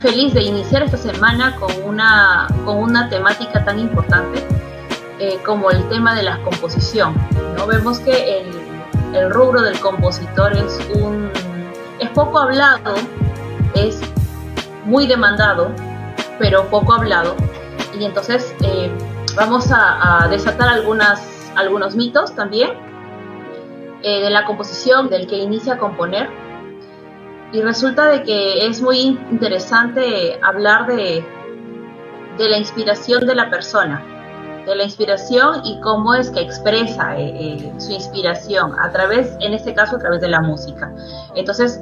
feliz de iniciar esta semana con una, con una temática tan importante eh, como el tema de la composición. ¿no? Vemos que el, el, rubro del compositor es, un, es poco hablado, es muy demandado, pero poco hablado. Y entonces eh, vamos a, desatar algunas, algunos mitos también eh, de la composición, del que inicia a componer y resulta de que es muy interesante hablar de, de la inspiración de la persona, de la inspiración y cómo es que expresa eh, eh, su inspiración a través, en este caso, a través de la música. Entonces,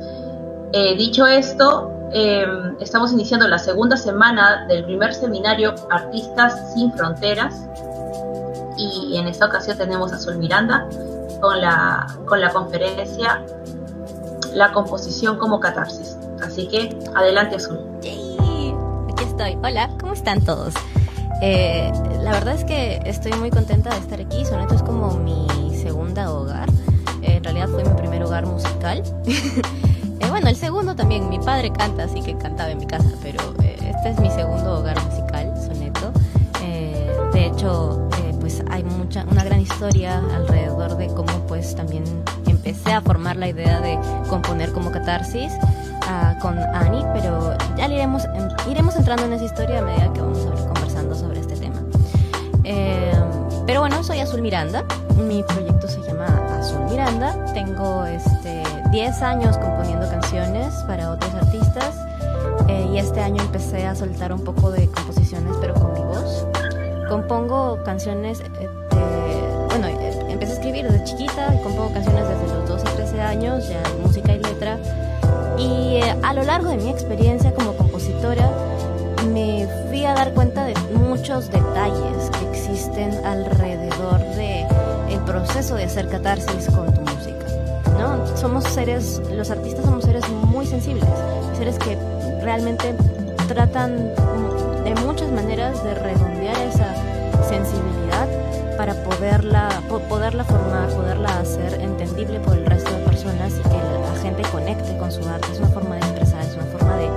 eh, dicho esto, em, estamos iniciando la segunda semana del primer seminario Artistas sin Fronteras y en esta ocasión tenemos a Sol Miranda con la, con la conferencia la composición como catarsis. Así que adelante Azul. Yay, aquí estoy. Hola, ¿cómo están todos? Eh, la verdad es que estoy muy contenta de estar aquí. Soneto es como mi segunda hogar. Eh, en realidad fue mi primer hogar musical. eh, bueno, el segundo también. Mi padre canta, así que cantaba en mi casa, pero eh, este es mi segundo hogar musical, Soneto. Eh, de hecho, eh, pues hay mucha, una gran historia alrededor de cómo pues también empecé a formar la idea de componer como catarsis uh, con Annie, pero ya iremos, iremos entrando en esa historia a medida que vamos a ir conversando sobre este tema. Eh, pero bueno, soy Azul Miranda, mi proyecto se llama Azul Miranda, tengo este, 10 años componiendo canciones para otros artistas eh, y este año empecé a soltar un poco de composiciones pero con mi voz. Compongo canciones eh, de, bueno, escribir desde chiquita compongo canciones desde los 12 a 13 años, ya música y letra. Y eh, a lo largo de mi experiencia como compositora, me fui a dar cuenta de muchos detalles que existen alrededor de el proceso de hacer catarsis con tu música. ¿no? Somos seres, los artistas somos seres muy sensibles, seres que realmente tratan de muchas maneras de redondear esa sensibilidad para poderla, poderla formar, poderla hacer entendible por el resto de personas y que la gente conecte con su arte. Es una forma de expresar, es una forma de,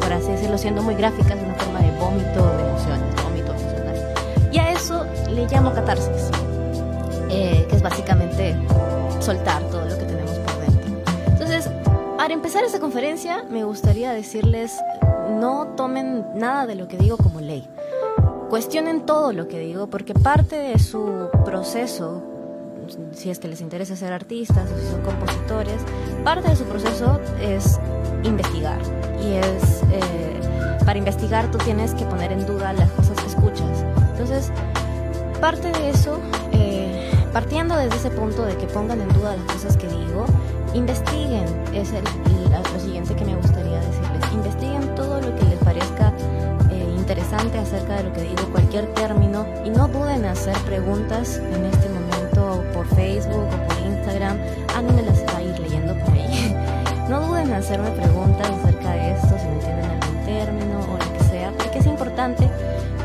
por así decirlo, siendo muy gráfica, es una forma de vómito de emociones, vómito emocional. Y a eso le llamo catarsis, eh, que es básicamente soltar todo lo que tenemos por dentro. Entonces, para empezar esta conferencia, me gustaría decirles, no tomen nada de lo que digo como ley cuestionen todo lo que digo, porque parte de su proceso, si es que les interesa ser artistas o si son compositores, parte de su proceso es investigar. Y es, eh, para investigar tú tienes que poner en duda las cosas que escuchas. Entonces, parte de eso, eh, partiendo desde ese punto de que pongan en duda las cosas que digo, investiguen, es el, lo siguiente que me gustaría decirles, investiguen todo lo que interesante acerca de lo que digo, cualquier término, y no duden en hacer preguntas en este momento por Facebook o por Instagram. A mí me las va a ir leyendo por ahí. No duden en hacerme preguntas acerca de esto, si no entienden algún término o lo que sea, porque es importante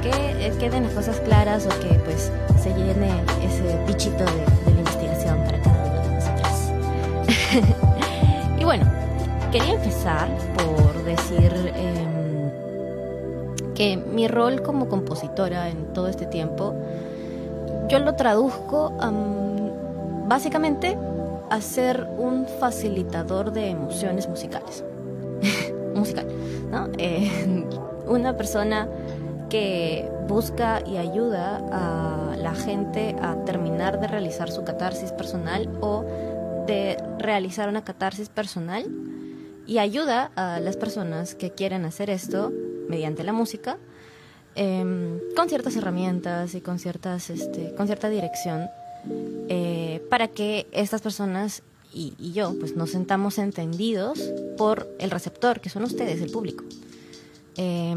que queden las cosas claras o que pues se llene ese bichito de, de la investigación para cada uno de nosotros. y bueno, quería empezar por decir... Que mi rol como compositora en todo este tiempo, yo lo traduzco básicamente a ser un facilitador de emociones musicales. Musical, ¿no? Eh, una persona que busca y ayuda a la gente a terminar de realizar su catarsis personal o de realizar una catarsis personal y ayuda a las personas que quieren hacer esto mediante la música, eh, con ciertas herramientas y con, ciertas, este, con cierta dirección, eh, para que estas personas y, yo pues nos sentamos entendidos por el receptor, que son ustedes, el público. Eh,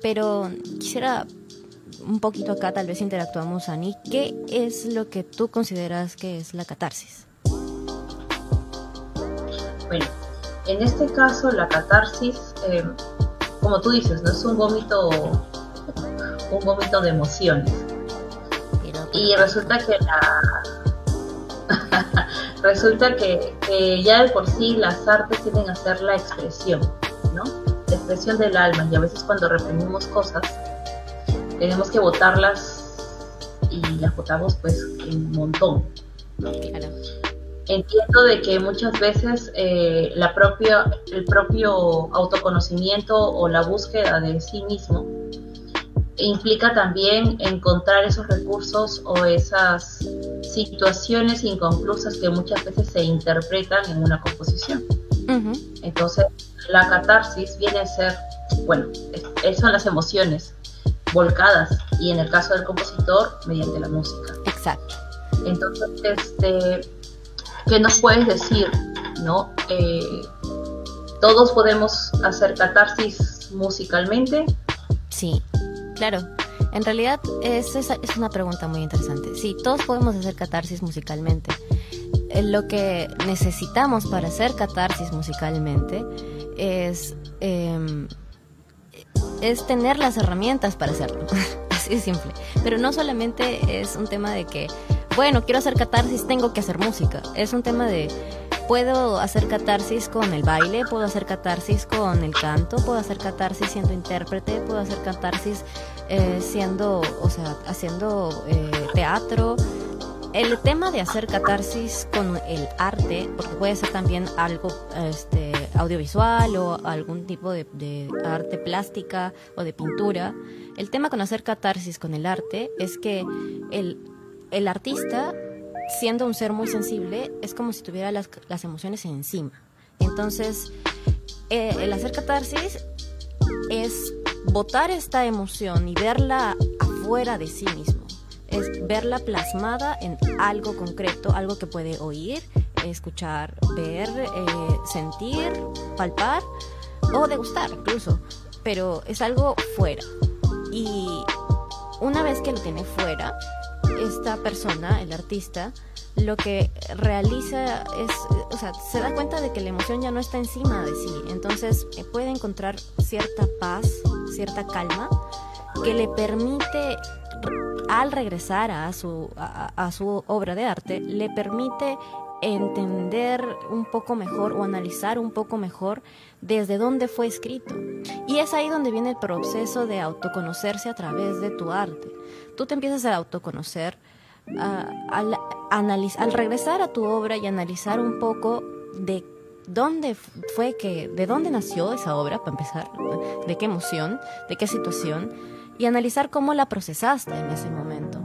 pero quisiera un poquito acá, tal vez interactuamos, Ani, ¿qué es lo que tú consideras que es la catarsis? Bueno, en este caso la catarsis eh, como tú dices, no es un vómito, un vómito de emociones. Y resulta que la resulta que, que, ya de por sí las artes tienen a ser la expresión, ¿no? expresión del alma y a veces cuando reprimimos cosas, tenemos que votarlas y las votamos pues un montón. Entiendo de que muchas veces eh, la propia, el propio autoconocimiento o la búsqueda de sí mismo implica también encontrar esos recursos o esas situaciones inconclusas que muchas veces se interpretan en una composición. Entonces, la catarsis viene a ser, bueno, son las emociones volcadas y en el caso del compositor, mediante la música. Exacto. Entonces, este, ¿qué nos puedes decir? ¿No? Eh, ¿Todos podemos hacer catarsis musicalmente? Sí, claro. En realidad es, es, una pregunta muy interesante. Sí, todos podemos hacer catarsis musicalmente. Eh, lo que necesitamos para hacer catarsis musicalmente es, em, es tener las herramientas para hacerlo. Así de simple. Pero no solamente es un tema de que, bueno, quiero hacer catarsis, tengo que hacer música. Es un tema de puedo hacer catarsis con el baile, puedo hacer catarsis con el canto, puedo hacer catarsis siendo intérprete, puedo hacer catarsis eh, siendo, o sea, haciendo eh, teatro. El tema de hacer catarsis con el arte, porque puede ser también algo este, audiovisual o algún tipo de, de arte plástica o de pintura, el tema con hacer catarsis con el arte es que el, el artista siendo un ser muy sensible, es como si tuviera las, emociones encima. Entonces, eh, el hacer catarsis es botar esta emoción y verla afuera de sí mismo. Es verla plasmada en algo concreto, algo que puede oír, escuchar, ver, eh, sentir, palpar o degustar incluso. Pero es algo fuera. Y una vez que lo tiene fuera, esta persona, el artista, lo que realiza es, o sea, se da cuenta de que la emoción ya no está encima de sí, entonces eh, puede encontrar cierta paz, cierta calma, que le permite, al regresar a su, a su obra de arte, le permite entender un poco mejor o analizar un poco mejor desde dónde fue escrito. Y es ahí donde viene el proceso de autoconocerse a través de tu arte tú te empiezas a autoconocer, al, al regresar a tu obra y analizar un poco de dónde fue que, de dónde nació esa obra, para empezar, de qué emoción, de qué situación, y analizar cómo la procesaste en ese momento.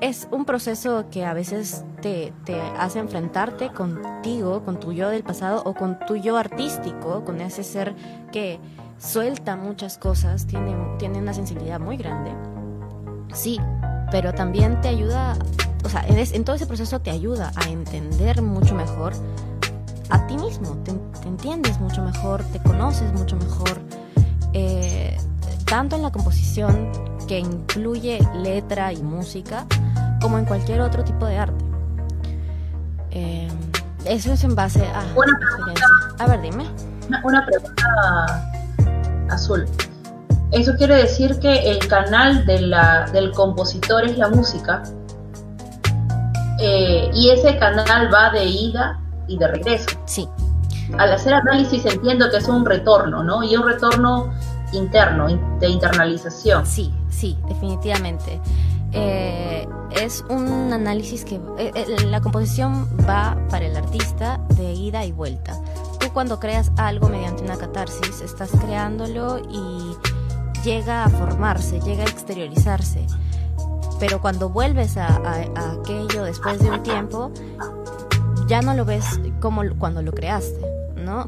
Es un proceso que a veces te, hace enfrentarte contigo, con tu yo del pasado o con tu yo artístico, con ese ser que suelta muchas cosas, tiene, una sensibilidad muy grande Sí, pero también te ayuda, o sea, en, todo ese proceso te ayuda a entender mucho mejor a ti mismo, te, entiendes mucho mejor, te conoces mucho mejor, eh, tanto en la composición que incluye letra y música, como en cualquier otro tipo de arte. Eh, eso es en base a una experiencia. A ver, dime. una pregunta azul. Eso quiere decir que el canal de la, del compositor es la música eh, y ese canal va de ida y de regreso. Sí. Al hacer análisis entiendo que es un retorno, ¿no? Y un retorno interno, de internalización. Sí, sí, definitivamente. Eh, es un análisis que eh, la composición va para el artista de ida y vuelta. Tú cuando creas algo mediante una catarsis, estás creándolo y llega a formarse, llega a exteriorizarse. Pero cuando vuelves a, aquello después de un tiempo, ya no lo ves como cuando lo creaste,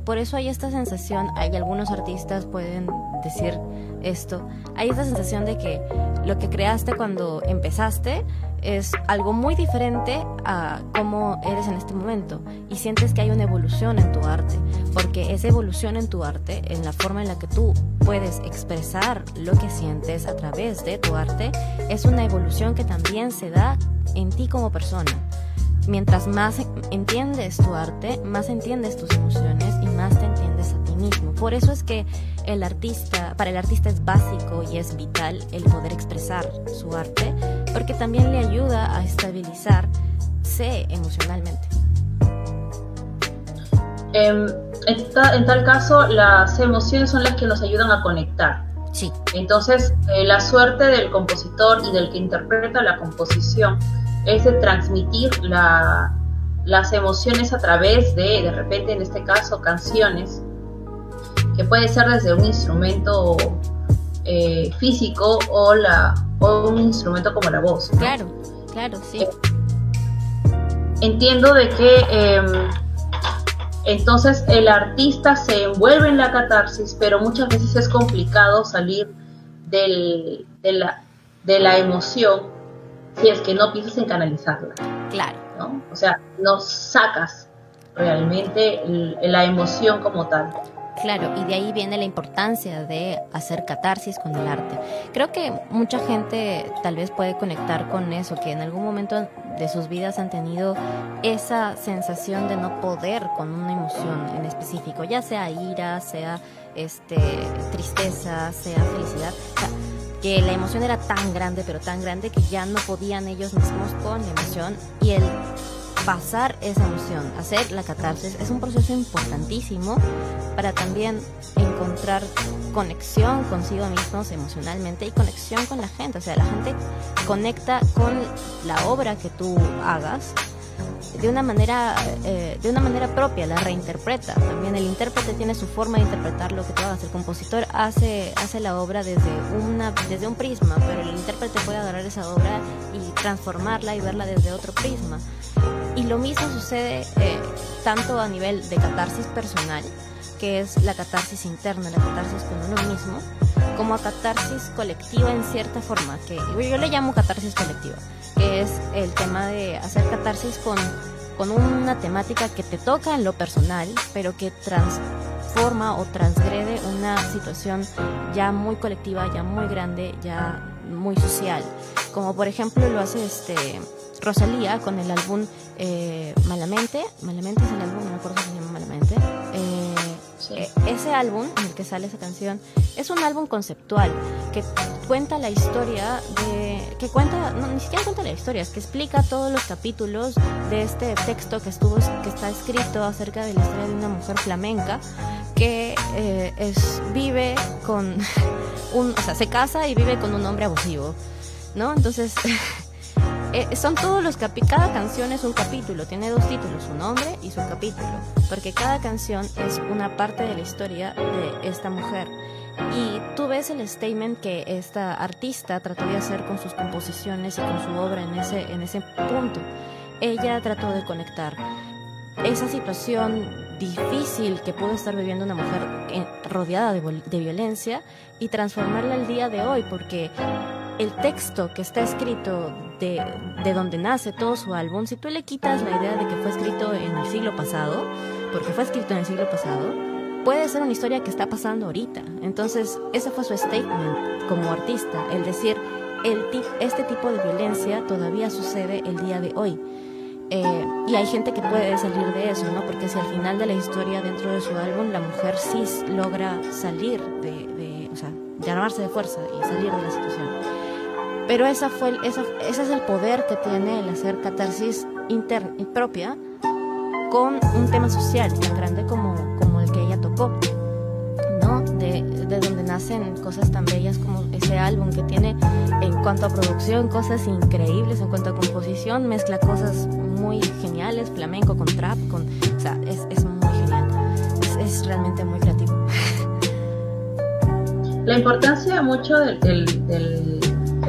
Por eso hay esta sensación, hay algunos artistas pueden decir esto, hay esta sensación de que lo que creaste cuando empezaste es algo muy diferente a cómo eres en este momento y sientes que hay una evolución en tu arte, porque esa evolución en tu arte, en la forma en la que tú puedes expresar lo que sientes a través de tu arte, es una evolución que también se da en ti como persona. Mientras más entiendes tu arte, más entiendes tus emociones y más te entiendes a ti mismo. Por eso es que el artista, para el artista es básico y es vital el poder expresar su arte, porque también le ayuda a estabilizarse emocionalmente. Em, en, tal caso, las emociones son las que nos ayudan a conectar. Sí. Entonces, eh, la suerte del compositor y del que interpreta la composición es de transmitir las emociones a través de, de repente, en este caso, canciones, que puede ser desde un instrumento eh, físico o, la, o un instrumento como la voz. Claro, claro, sí. Eh, entiendo de que em, entonces el artista se envuelve en la catarsis, pero muchas veces es complicado salir del, de, la, de la emoción si es que no piensas en canalizarla. Claro. ¿no? O sea, no sacas realmente la emoción como tal. Claro, y de ahí viene la importancia de hacer catarsis con el arte. Creo que mucha gente tal vez puede conectar con eso, que en algún momento de sus vidas han tenido esa sensación de no poder con una emoción en específico, ya sea ira, sea este tristeza, sea felicidad. Que la emoción era tan grande, pero tan grande que ya no podían ellos mismos con la emoción y el pasar esa emoción, hacer la catarsis, es un proceso importantísimo para también encontrar conexión consigo mismos emocionalmente y conexión con la gente. O sea, la gente conecta con la obra que tú hagas de una manera eh, de una manera propia la reinterpreta. También el intérprete tiene su forma de interpretar lo que tú hagas el compositor hace hace la obra desde una desde un prisma pero el intérprete puede agarrar esa obra y transformarla y verla desde otro prisma. Y lo mismo sucede eh, tanto a nivel de catarsis personal que es la catarsis interna la catarsis con uno mismo como a catarsis colectiva en cierta forma que yo le llamo catarsis colectiva es el tema de hacer catarsis con, con una temática que te toca en lo personal, pero que transforma o transgrede una situación ya muy colectiva, ya muy grande, ya muy social. Como por ejemplo lo hace este Rosalía con el álbum eh, Malamente. Malamente es el álbum, no me acuerdo si se llama Malamente. Eh, ese álbum en el que sale esa canción es un álbum conceptual que cuenta la historia de que cuenta no ni siquiera cuenta la historia es que explica todos los capítulos de este texto que estuvo que está escrito acerca de la historia de una mujer flamenca que eh, es vive con un o sea se casa y vive con un hombre abusivo no entonces Eh, son todos los capítulos, cada canción es un capítulo, tiene dos títulos, su nombre y su capítulo, porque cada canción es una parte de la historia de esta mujer. Y tú ves el statement que esta artista trató de hacer con sus composiciones y con su obra en ese, en ese punto. Ella trató de conectar esa situación difícil que pudo estar viviendo una mujer eh, rodeada de, de violencia y transformarla al día de hoy, porque el texto que está escrito de, de, donde nace todo su álbum, si tú le quitas la idea de que fue escrito en el siglo pasado, porque fue escrito en el siglo pasado, puede ser una historia que está pasando ahorita. Entonces, ese fue su statement como artista, el decir, el este tipo de violencia todavía sucede el día de hoy. Eh, y hay gente que puede salir de eso, ¿no? Porque si al final de la historia dentro de su álbum la mujer sí logra salir de, de o sea, de armarse de fuerza y salir de la situación. Pero esa fue, esa, ese es el poder que tiene el hacer catarsis interna propia con un tema social tan grande como, como el que ella tocó, ¿no? De, de donde nacen cosas tan bellas como ese álbum que tiene en cuanto a producción cosas increíbles, en cuanto a composición mezcla cosas muy geniales, flamenco con trap, con, o sea, es, es muy genial, es, realmente muy creativo. La importancia mucho del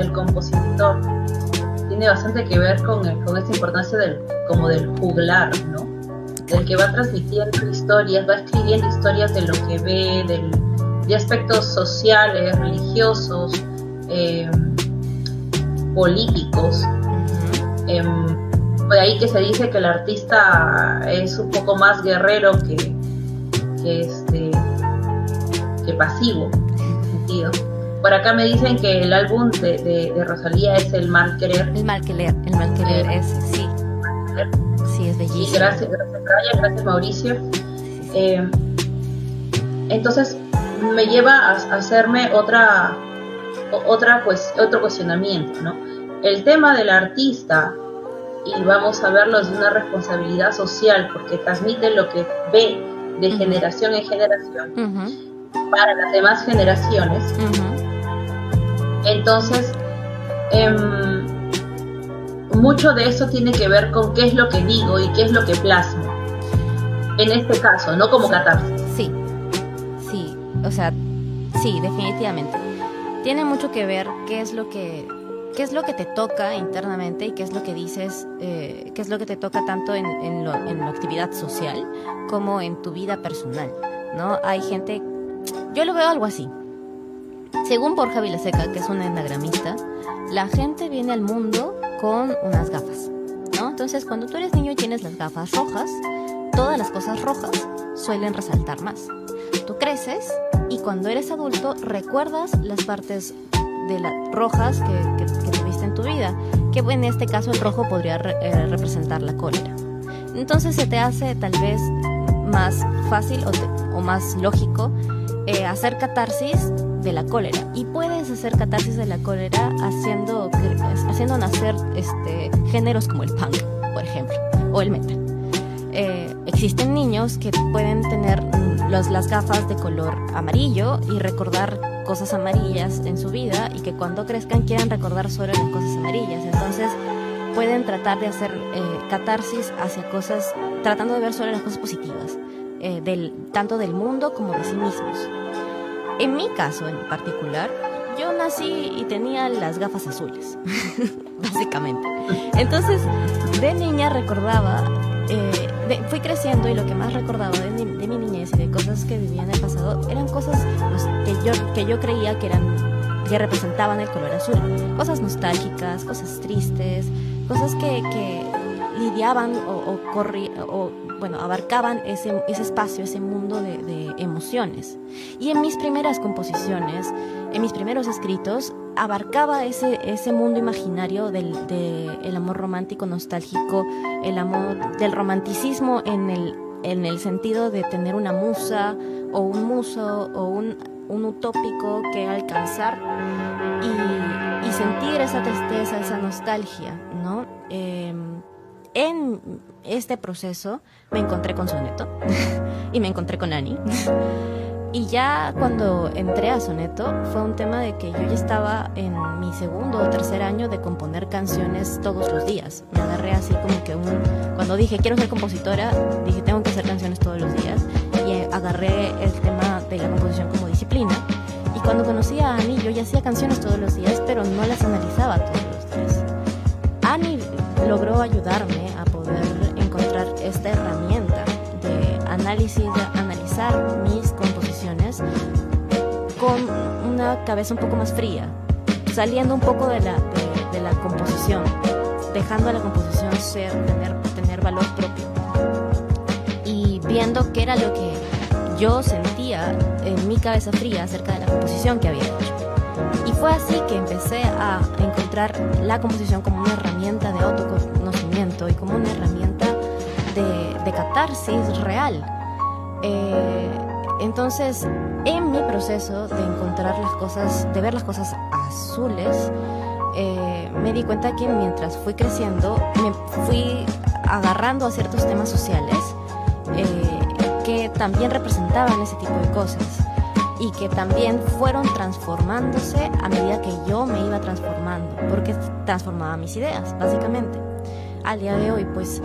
el compositor tiene bastante que ver con, con esta importancia del, como del juglar, ¿no? Del que va transmitiendo historias, va escribiendo historias de lo que ve, de aspectos sociales, religiosos, em, políticos. Eh, de ahí que se dice que el artista es un poco más guerrero que, que, este, que pasivo, en ese sentido. Por acá me dicen que el álbum de, de, Rosalía es El Mal Querer. El Mal Querer, El Mal Querer, eh, es, sí. Sí, es bellísimo. Y gracias, gracias Raya, gracias Mauricio. Eh, entonces me lleva a, hacerme otra, otra pues, otro cuestionamiento, ¿no? El tema del artista, y vamos a verlo desde una responsabilidad social, porque transmite lo que ve de generación en generación para las demás generaciones, entonces em, mucho de eso tiene que ver con qué es lo que digo y qué es lo que plasmo. En este caso, no como catarsis. Sí, sí, o sea, sí, definitivamente. Tiene mucho que ver qué es lo que qué es lo que te toca internamente y qué es lo que dices, eh, qué es lo que te toca tanto en, en, la actividad social como en tu vida personal, ¿no? Hay gente, yo lo veo algo así. Según Borja Vilaseca, que es un enagramista, la gente viene al mundo con unas gafas. Entonces, cuando tú eres niño y tienes las gafas rojas, todas las cosas rojas suelen resaltar más. Tú creces y cuando eres adulto recuerdas las partes de las rojas que, tuviste en tu vida, que en este caso el rojo podría eh, representar la cólera. Entonces se te hace tal vez más fácil o, más lógico eh, hacer catarsis de la cólera. Y puedes hacer catarsis de la cólera haciendo, haciendo nacer este, géneros como el punk, por ejemplo, o el metal. Eh, existen niños que pueden tener los, las gafas de color amarillo y recordar cosas amarillas en su vida y que cuando crezcan quieran recordar solo las cosas amarillas. Entonces pueden tratar de hacer eh, catarsis hacia cosas, tratando de ver solo las cosas positivas, eh, del, tanto del mundo como de sí mismos. En mi caso en particular, yo nací y tenía las gafas azules, básicamente. Entonces, de niña recordaba, eh, fui creciendo y lo que más recordaba de, de, mi niñez y de cosas que vivía en el pasado eran cosas pues, que, yo, que yo creía que eran que representaban el color azul. Cosas nostálgicas, cosas tristes, cosas que, lidiaban o, o, o bueno, abarcaban ese, ese espacio, ese mundo de, emociones. Y en mis primeras composiciones, en mis primeros escritos, abarcaba ese, ese mundo imaginario del de el amor romántico nostálgico, el amor del romanticismo en el, en el sentido de tener una musa o un muso o un, un utópico que alcanzar y, sentir esa tristeza, esa nostalgia, ¿no? Eh, en este proceso me encontré con Soneto y me encontré con Ani. Y ya cuando entré a Soneto fue un tema de que yo ya estaba en mi segundo o tercer año de componer canciones todos los días. Me agarré así como que un... Cuando dije quiero ser compositora, dije tengo que hacer canciones todos los días. Y agarré el tema de la composición como disciplina. Y cuando conocí a Ani, yo ya hacía canciones todos los días, pero no las analizaba todos los días. Ani logró ayudarme esta herramienta de análisis, de analizar mis composiciones con una cabeza un poco más fría, saliendo un poco de la, de, de la composición, dejando a la composición ser, tener, tener valor propio y viendo qué era lo que yo sentía en mi cabeza fría acerca de la composición que había hecho. Y fue así que empecé a encontrar la composición como una herramienta de autoconocimiento y como una herramienta de, de catarsis real. Eh, entonces, en mi proceso de encontrar las cosas, de ver las cosas azules, eh, me di cuenta que mientras fui creciendo, me fui agarrando a ciertos temas sociales eh, que también representaban ese tipo de cosas y que también fueron transformándose a medida que yo me iba transformando, porque transformaba mis ideas, básicamente. Al día de hoy, pues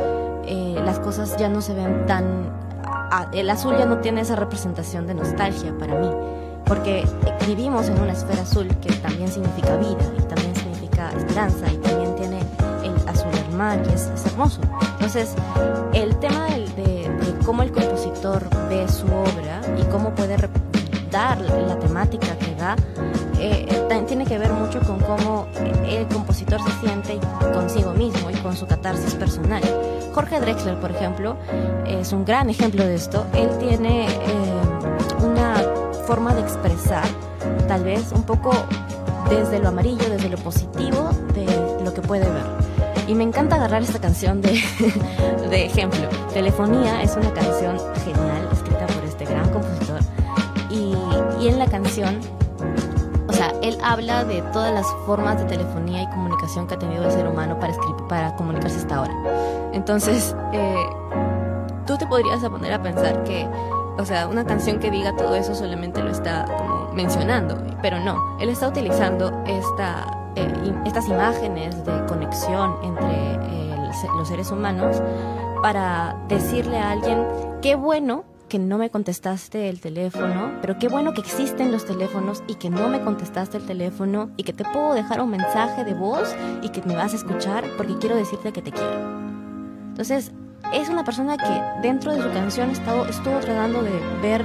eh, las cosas ya no se ven tan... el azul ya no tiene esa representación de nostalgia para mí, porque vivimos en una esfera azul que también significa vida y también significa esperanza y también tiene el azul mar y es, es hermoso. Entonces, el tema de, de, cómo el compositor ve su obra y cómo puede dar la temática que da, eh, tiene que ver mucho con cómo el compositor se siente consigo mismo y con su catarsis personal. Jorge Drexler, por ejemplo, es un gran ejemplo de esto. Él tiene eh, una forma de expresar, tal vez un poco desde lo amarillo, desde lo positivo de lo que puede ver. Y me encanta agarrar esta canción de, de ejemplo. Telefonía es una canción genial, escrita por este gran compositor y en la canción, sea, él habla de todas las formas de telefonía y comunicación que ha tenido el ser humano para, escribir, para comunicarse hasta ahora. Entonces, eh, tú te podrías poner a pensar que o sea, una canción que diga todo eso solamente lo está como mencionando, pero no, él está utilizando esta, eh, estas imágenes de conexión entre los seres humanos para decirle a alguien, qué bueno que no me contestaste el teléfono, pero qué bueno que existen los teléfonos y que no me contestaste el teléfono y que te puedo dejar un mensaje de voz y que me vas a escuchar porque quiero decirte que te quiero. Entonces, es una persona que dentro de su canción estuvo, estuvo tratando de ver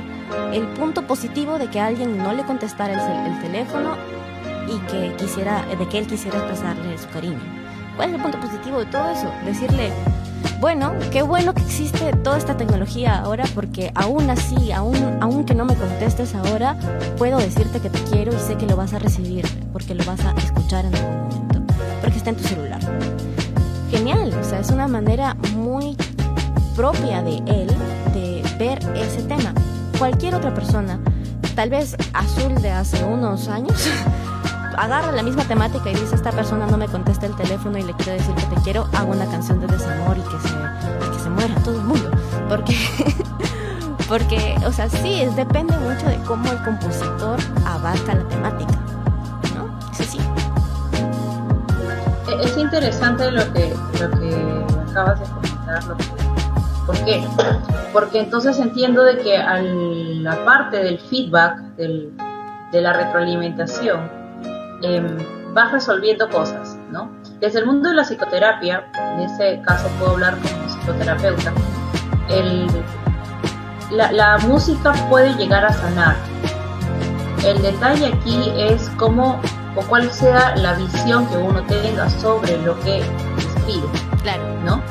el punto positivo de que alguien no le contestara el, el teléfono y que quisiera, de que él quisiera expresarle su cariño. ¿Cuál es el punto positivo de todo eso? Decirle, bueno, qué bueno que existe toda esta tecnología ahora porque aún así, aún, aún que no me contestes ahora, puedo decirte que te quiero y sé que lo vas a recibir porque lo vas a escuchar en algún momento, porque está en tu celular. Genial, o sea, es una manera muy propia de él de ver ese tema. Cualquier otra persona, tal vez Azul de hace unos años, agarra la misma temática y dice, esta persona no me contesta el teléfono y le quiero decir que te quiero, hago una canción de desamor y que se, que se muera todo el mundo. Porque, porque, o sea, sí, es, depende mucho de cómo el compositor abarca la temática. ¿No? Sí, sí. E, es interesante lo que, lo que acabas de comentar, ¿Por qué? Porque entonces entiendo de que a la parte del feedback, del, de la retroalimentación, Em, vas resolviendo cosas, ¿no? Desde el mundo de la psicoterapia, en ese caso puedo hablar como psicoterapeuta, la, música puede llegar a sanar. El detalle aquí es cómo o cuál sea la visión que uno tenga sobre lo que escribe, claro. ¿no?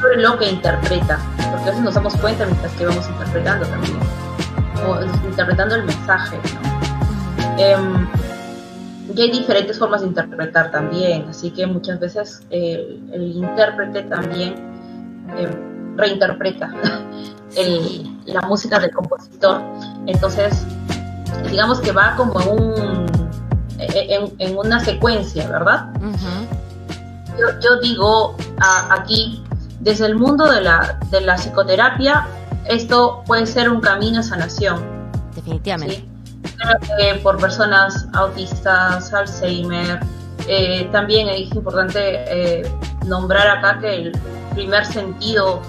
Sobre lo que interpreta, porque a veces nos damos cuenta mientras que vamos interpretando también, o interpretando el mensaje, ¿no? Y hay diferentes formas de interpretar también, así que muchas veces eh, el intérprete también eh, reinterpreta la música del compositor. Entonces, digamos que va como un, en, una secuencia, ¿verdad? yo, digo aquí, desde el mundo de la, de la psicoterapia, esto puede ser un camino a sanación. Definitivamente por personas autistas, Alzheimer. Eh, también es importante eh, nombrar acá que el primer sentido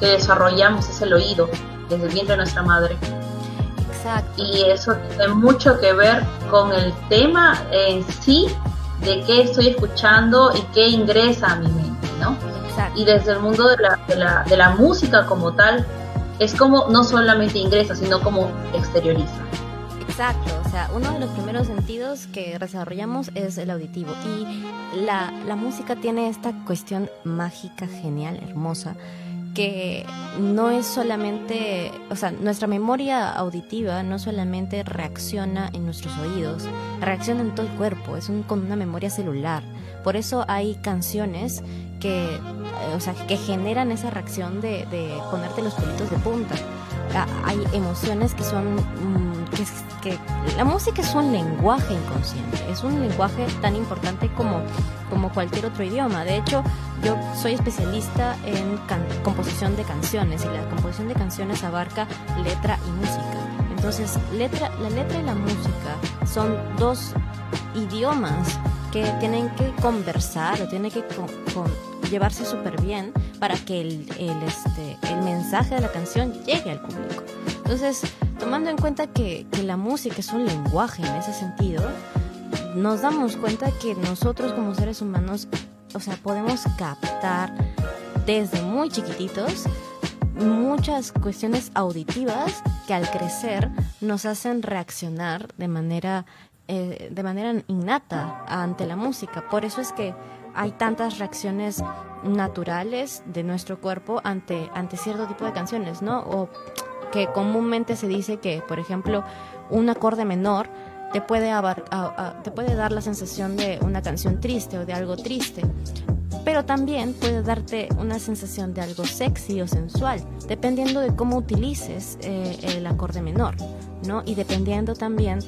que desarrollamos es el oído, desde el vientre de nuestra madre. Exacto. Y eso tiene mucho que ver con el tema en sí de qué estoy escuchando y qué ingresa a mi mente, ¿no? Exacto. Y desde el mundo de la, de la, de la música como tal, es como no solamente ingresa, sino como exterioriza. Exacto, o sea, uno de los primeros sentidos que desarrollamos es el auditivo y la, la música tiene esta cuestión mágica, genial, hermosa, que no es solamente, o sea, nuestra memoria auditiva no solamente reacciona en nuestros oídos, reacciona en todo el cuerpo, es un, con una memoria celular. Por eso hay canciones que, eh, o sea, que generan esa reacción de, de ponerte los pelitos de punta. Ah, hay emociones que son mm, que, la música es un lenguaje inconsciente es un lenguaje tan importante como como cualquier otro idioma de hecho yo soy especialista en composición de canciones y la composición de canciones abarca letra y música entonces letra la letra y la música son dos idiomas que tienen que conversar o tienen que llevarse súper bien para que el, el, este, el mensaje de la canción llegue al público. Entonces, tomando en cuenta que, que la música es un lenguaje en ese sentido, nos damos cuenta que nosotros como seres humanos, o sea, podemos captar desde muy chiquititos muchas cuestiones auditivas que al crecer nos hacen reaccionar de manera eh, de manera innata ante la música. Por eso es que hay tantas reacciones naturales de nuestro cuerpo ante, ante cierto tipo de canciones, ¿no? O que comúnmente se dice que, por ejemplo, un acorde menor te puede, te puede dar la sensación de una canción triste o de algo triste, pero también puede darte una sensación de algo sexy o sensual, dependiendo de cómo utilices eh, el acorde menor, ¿no? Y dependiendo también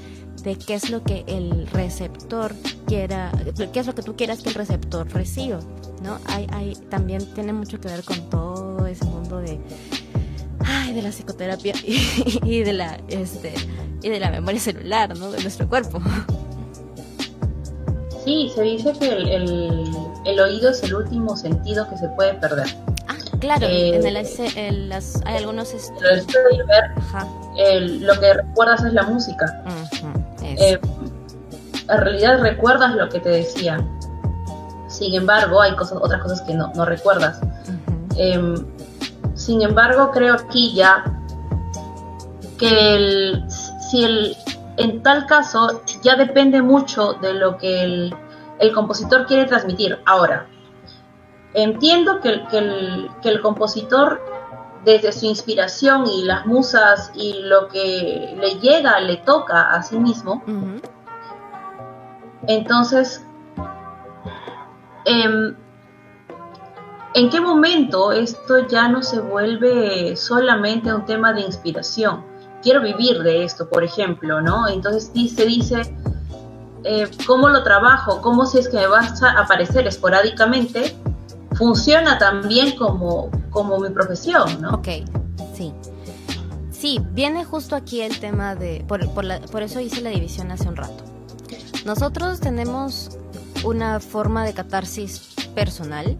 de qué es lo que el receptor quiera, qué es lo que tú quieras que el receptor reciba, ¿no? Hay, hay, también tiene mucho que ver con todo ese mundo de, de la psicoterapia y, de la este y de la memoria celular, ¿no? De nuestro cuerpo. Sí, se dice que el, el, oído es el último sentido que se puede perder. Ah, claro, en el, el, las, hay algunos... Este... lo que recuerdas es la música. Eh, en realidad recuerdas lo que te decían. Sin embargo, hay cosas, otras cosas que no, no recuerdas. Em, sin embargo, creo aquí ya que el, si el, en tal caso ya depende mucho de lo que el, el compositor quiere transmitir. Ahora, entiendo que, que, el, que, el, compositor, desde su inspiración y las musas y lo que le llega, le toca a sí mismo, entonces, em, ¿en qué momento esto ya no se vuelve solamente un tema de inspiración? Quiero vivir de esto, por ejemplo, ¿no? Entonces se dice, eh, ¿cómo lo trabajo? ¿Cómo si es que me vas a aparecer esporádicamente? Funciona también como, como mi profesión, ¿no? Ok, sí. Sí, viene justo aquí el tema de, por, por eso hice la división hace un rato nosotros tenemos una forma de catarsis personal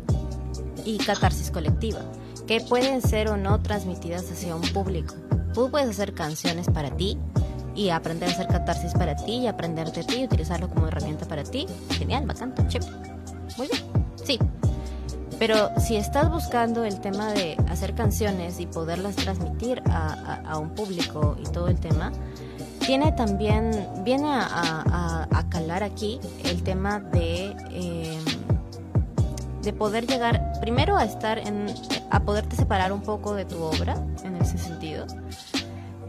y catarsis colectiva, que pueden ser o no transmitidas hacia un público. Tú puedes hacer canciones para ti y aprender a hacer catarsis para ti y aprender de ti y utilizarlo como herramienta para ti. Genial, bacán, chip. Muy bien, sí. Pero si estás buscando el tema de hacer canciones y poderlas transmitir a, un público y todo el tema, tiene también, viene a, calar aquí el tema de, em, de poder llegar primero a estar en, a poderte separar un poco de tu obra, en ese sentido.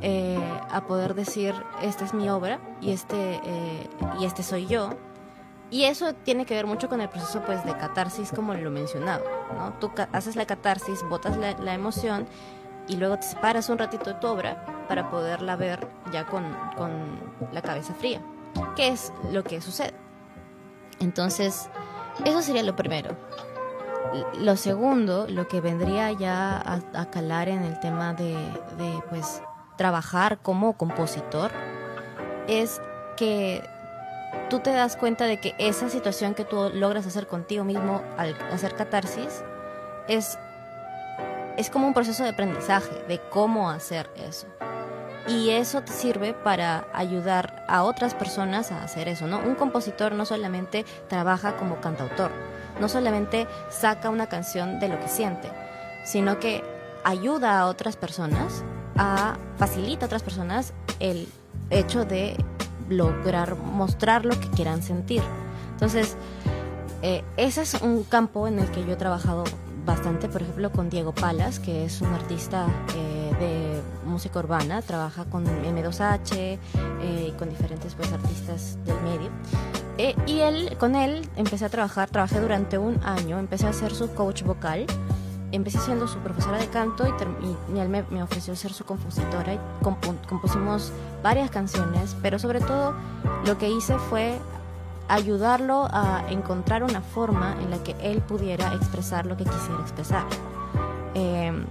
Eh, a poder decir esta es mi obra y este eh, y este soy yo y eso tiene que ver mucho con el proceso pues de catarsis como lo mencionaba no tú haces la catarsis botas la, emoción y luego te separas un ratito de tu obra para poderla ver ya con, con la cabeza fría, que es lo que sucede. Entonces, eso sería lo primero. Lo segundo, lo que vendría ya a, calar en el tema de, de, pues, trabajar como compositor, es que tú te das cuenta de que esa situación que tú logras hacer contigo mismo al hacer catarsis es es como un proceso de aprendizaje de cómo hacer eso. Y eso te sirve para ayudar a otras personas a hacer eso, ¿no? Un compositor no solamente trabaja como cantautor, no solamente saca una canción de lo que siente, sino que ayuda a otras personas, a facilita a otras personas el hecho de lograr mostrar lo que quieran sentir. Entonces, eh, ese es un campo en el que yo he trabajado bastante, por ejemplo, con Diego Palas, que es un artista eh, de música urbana, trabaja con M2H eh, y con diferentes pues, artistas del medio. Y él, con él empecé a trabajar, trabajé durante un año, empecé a ser su coach vocal, empecé siendo su profesora de canto y, él me, ofreció ser su compositora y compusimos varias canciones, pero sobre todo lo que hice fue ayudarlo a encontrar una forma en la que él pudiera expresar lo que quisiera expresar. Em,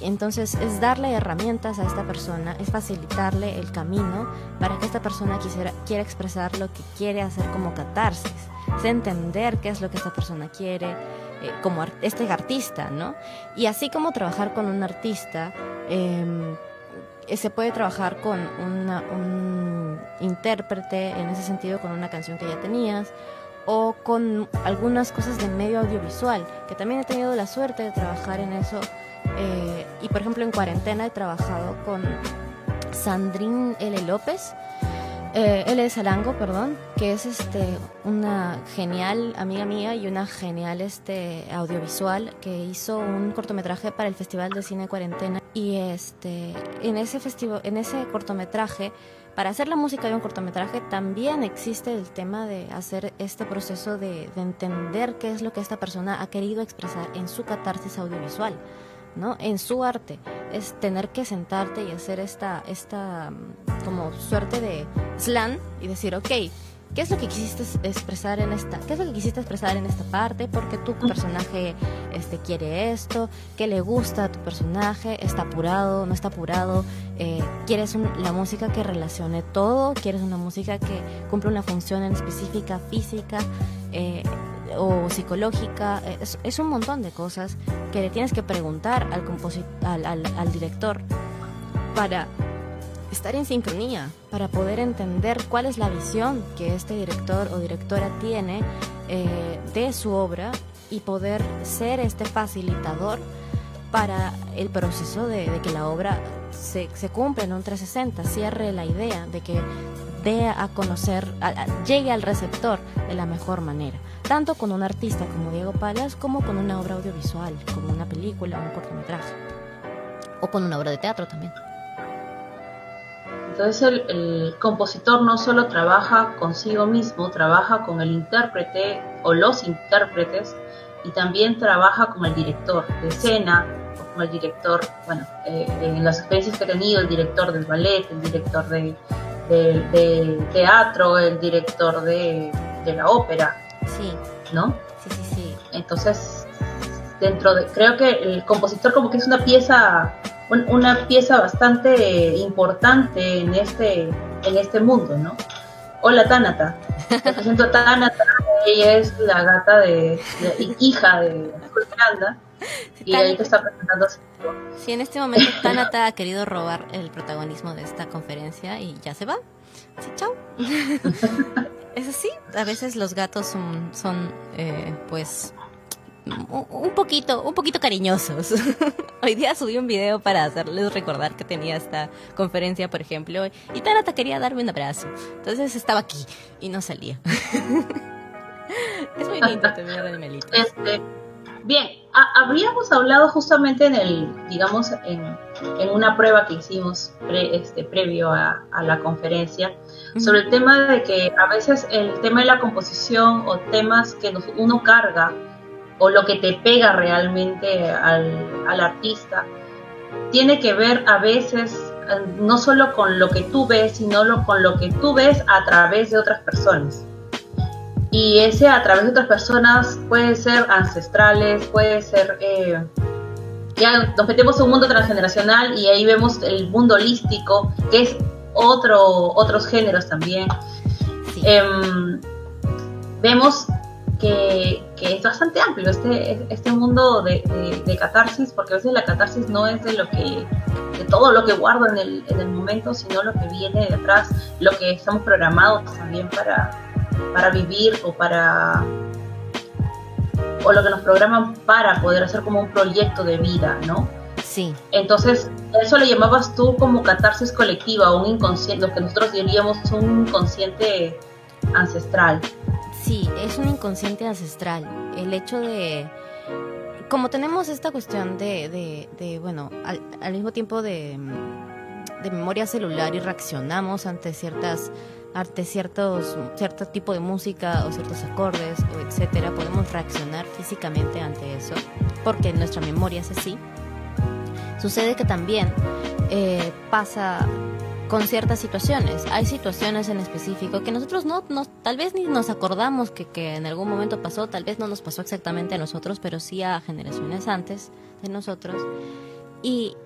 entonces es darle herramientas a esta persona, es facilitarle el camino para que esta persona quisiera, quiera expresar lo que quiere hacer como catarsis, es entender qué es lo que esta persona quiere eh, como este artista, ¿no? Y así como trabajar con un artista, eh, eh, se puede trabajar con un intérprete, en ese sentido con una canción que ya tenías, o con algunas cosas de medio audiovisual, que también he tenido la suerte de trabajar en eso. Eh, y por ejemplo en cuarentena he trabajado con Sandrine L. López, eh, L. Salango, perdón, que es este una genial amiga mía y una genial este audiovisual que hizo un cortometraje para el Festival de Cine Cuarentena y este, en ese festival, en ese cortometraje, para hacer la música de un cortometraje también existe el tema de hacer este proceso de, entender qué es lo que esta persona ha querido expresar en su catarsis audiovisual, ¿no? En su arte. Es tener que sentarte y hacer esta, esta mm, como suerte de slam y decir, ok, ¿Qué es lo que quisiste expresar en esta? ¿Qué es lo que quisiste expresar en esta parte? ¿Por qué tu personaje este, quiere esto? ¿Qué le gusta a tu personaje? ¿Está apurado? ¿No está apurado? Eh, ¿Quieres la música que relacione todo? ¿Quieres una música que cumple una función en específica física eh, o psicológica? Es, un montón de cosas que le tienes que preguntar al, al, al director para estar en sincronía para poder entender cuál es la visión que este director o directora tiene eh, de su obra y poder ser este facilitador para el proceso de, que la obra se, se, cumpla en un 360, cierre la idea de que dé a conocer, llegue al receptor de la mejor manera, tanto con un artista como Diego Palas como con una obra audiovisual, como una película o un cortometraje, o con una obra de teatro también. Entonces el, compositor no solo trabaja consigo mismo, trabaja con el intérprete o los intérpretes y también trabaja con el director de escena, o con el director, bueno, eh, en las experiencias que he tenido, el director del ballet, el director de, teatro, el director de, la ópera. Sí. ¿No? Sí, sí, sí. Entonces, dentro de, creo que el compositor como que es una pieza una pieza bastante importante en este, en este mundo, ¿no? Hola Tanata, te presento a Tanata, ella es la gata de, hija de Fernanda y ahí te está presentando. Sí, en este momento Tanata ha querido robar el protagonismo de esta conferencia y ya se va. Sí, chao. es así, a veces los gatos son, son eh, pues un poquito, un poquito cariñosos. Hoy día subí un video para hacerles recordar que tenía esta conferencia, por ejemplo, y Tanata quería darme un abrazo. Entonces estaba aquí y no salía. es muy lindo tener animalitos. Este, bien, habríamos hablado justamente en el, digamos, en, en una prueba que hicimos este, previo a, a la conferencia sobre el tema de que a veces el tema de la composición o temas que nos, uno carga o lo que te pega realmente al, artista, tiene que ver a veces eh, no solo con lo que tú ves, sino con lo que tú ves a través de otras personas. Y ese a través de otras personas puede ser ancestrales, puede ser... Eh, ya nos metemos en un mundo transgeneracional y ahí vemos el mundo holístico, que es otro, otros géneros también. Em, vemos que, es bastante amplio este, este mundo de, catarsis, porque a veces la catarsis no es de lo que de todo lo que guardo en el, en el momento, sino lo que viene detrás, lo que estamos programados también para, para vivir o para o lo que nos programan para poder hacer como un proyecto de vida, ¿no? Sí. Entonces, eso le llamabas tú como catarsis colectiva o un inconsciente, lo que nosotros diríamos un inconsciente ancestral. Sí, es un inconsciente ancestral. El hecho de... Como tenemos esta cuestión de, de, bueno, al, mismo tiempo de, de memoria celular y reaccionamos ante ciertas ante ciertos cierto tipo de música o ciertos acordes o etcétera podemos reaccionar físicamente ante eso porque nuestra memoria es así sucede que también eh, pasa con ciertas situaciones. Hay situaciones en específico que nosotros no, tal vez ni nos acordamos que, que en algún momento pasó, tal vez no nos pasó exactamente a nosotros, pero sí a generaciones antes de nosotros. Y,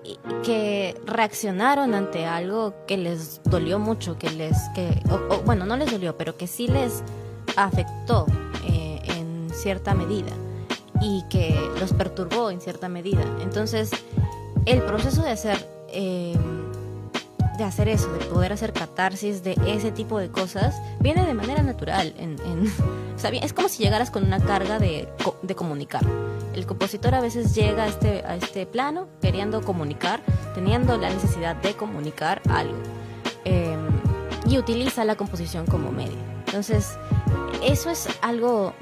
que reaccionaron ante algo que les dolió mucho, que les, que, o, bueno, no les dolió, pero que sí les afectó eh, en cierta medida y que los perturbó en cierta medida. Entonces, el proceso de hacer eh, de hacer eso, de poder hacer catarsis de ese tipo de cosas, viene de manera natural. En, es como si llegaras con una carga de, de, comunicar. El compositor a veces llega a este, a este plano queriendo comunicar, teniendo la necesidad de comunicar algo. Em, y utiliza la composición como medio. Entonces, eso es algo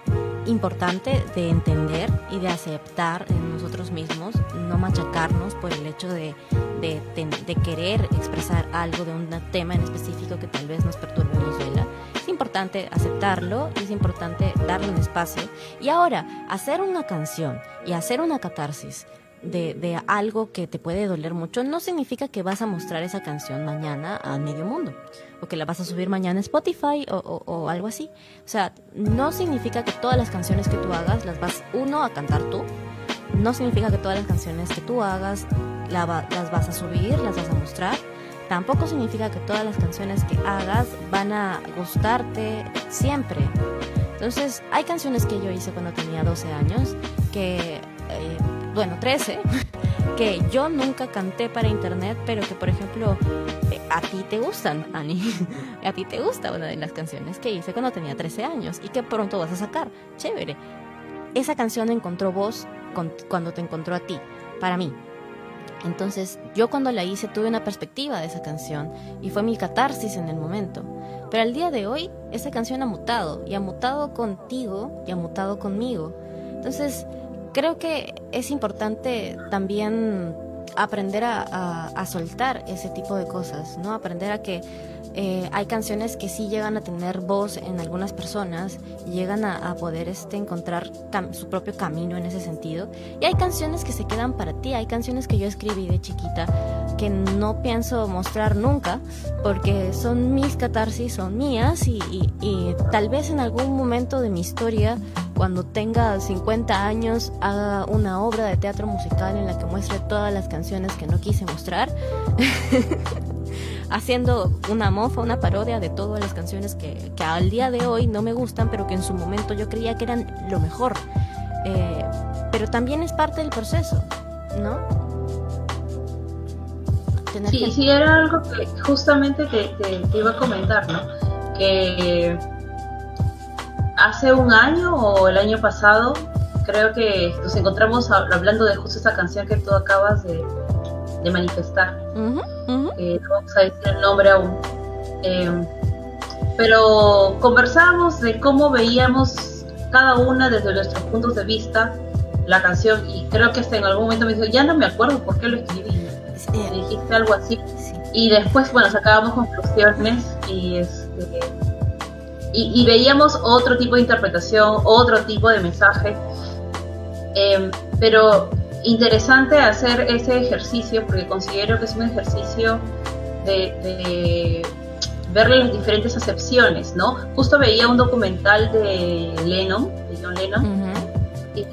importante de entender y de aceptar en nosotros mismos, no machacarnos por el hecho de, de, querer expresar algo de un tema en específico que tal vez nos perturbe nos duela. Es importante aceptarlo, es importante darle un espacio. Y ahora, hacer una canción y hacer una catarsis de, algo que te puede doler mucho, no significa que vas a mostrar esa canción mañana a medio mundo, o que la vas a subir mañana a Spotify o, algo así. O sea, no significa que todas las canciones que tú hagas las vas, uno, a cantar tú, no significa que todas las canciones que tú hagas las vas a subir, las vas a mostrar. Tampoco significa que todas las canciones que hagas van a gustarte siempre. Entonces, hay canciones que yo hice cuando tenía 12 años que eh, bueno, 13, que yo nunca canté para internet, pero que por ejemplo eh, a ti te gustan, Ani. a ti te gusta una de las canciones que hice cuando tenía 13 años y que pronto vas a sacar. Chévere. Esa canción encontró voz cuando te encontró a ti, para mí. Entonces, yo cuando la hice tuve una perspectiva de esa canción y fue mi catarsis en el momento. Pero al día de hoy, esa canción ha mutado y ha mutado contigo y ha mutado conmigo. Entonces, creo que es importante también aprender a, soltar ese tipo de cosas, ¿no? Aprender a que eh, hay canciones que sí llegan a tener voz en algunas personas llegan a, poder este, encontrar su propio camino en ese sentido. Y hay canciones que se quedan para ti, hay canciones que yo escribí de chiquita que no pienso mostrar nunca porque son mis catarsis, son mías y, y tal vez en algún momento de mi historia cuando tenga 50 años haga una obra de teatro musical en la que muestre todas las canciones que no quise mostrar, haciendo una mofa, una parodia de todas las canciones que, al día de hoy no me gustan, pero que en su momento yo creía que eran lo mejor. Eh, pero también es parte del proceso, ¿no? sí, sí, era algo que justamente te, te iba a comentar, ¿no? Que hace un año o el año pasado, creo que nos encontramos hablando de justo esa canción que tú acabas de, manifestar. no vamos a decir el nombre aún. Em, pero conversamos de cómo veíamos cada una desde nuestros puntos de vista la canción y creo que hasta en algún momento me dijo, ya no me acuerdo por qué lo escribí. dijiste algo así. Y después, bueno, sacábamos conclusiones y este y, veíamos otro tipo de interpretación, otro tipo de mensaje. Em, pero interesante hacer ese ejercicio porque considero que es un ejercicio de, ver las diferentes acepciones, ¿no? Justo veía un documental de Lennon, de John Lennon, y,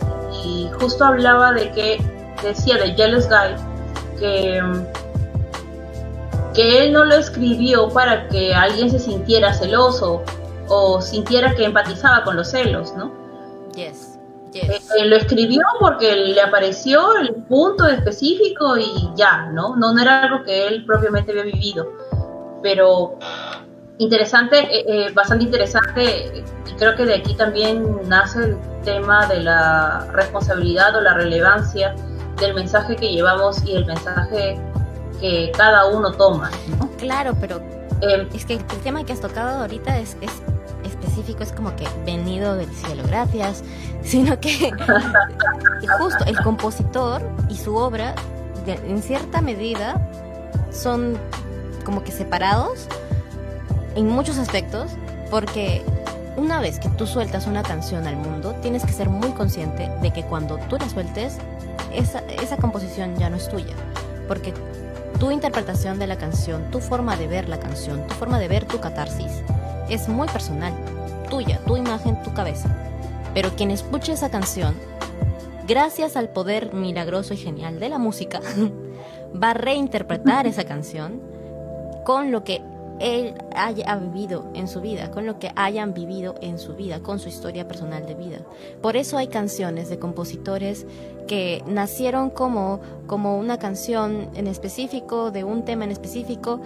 y, justo hablaba de que, decía de Jealous Guy, que, que él no lo escribió para que alguien se sintiera celoso o sintiera que empatizaba con los celos, ¿no? Yes. Yes. Eh, eh, lo escribió porque le apareció el punto específico y ya, ¿no? ¿no? era algo que él propiamente había vivido. Pero interesante, eh, bastante interesante, y creo que de aquí también nace el tema de la responsabilidad o la relevancia del mensaje que llevamos y el mensaje que cada uno toma. ¿no? Claro, pero es que el tema que has tocado ahorita es, es es como que venido del cielo, gracias, sino que justo el compositor y su obra, en cierta medida, son como que separados en muchos aspectos, porque una vez que tú sueltas una canción al mundo, tienes que ser muy consciente de que cuando tú la sueltes, esa, esa composición ya no es tuya, porque tu interpretación de la canción, tu forma de ver la canción, tu forma de ver tu catarsis, es muy personal, tuya, tu imagen, tu cabeza. Pero quien escuche esa canción, gracias al poder milagroso y genial de la música, va a reinterpretar esa canción con lo que él haya vivido en su vida, con lo que hayan vivido en su vida, con su historia personal de vida. Por eso hay canciones de compositores que nacieron como, como una canción en específico, de un tema en específico,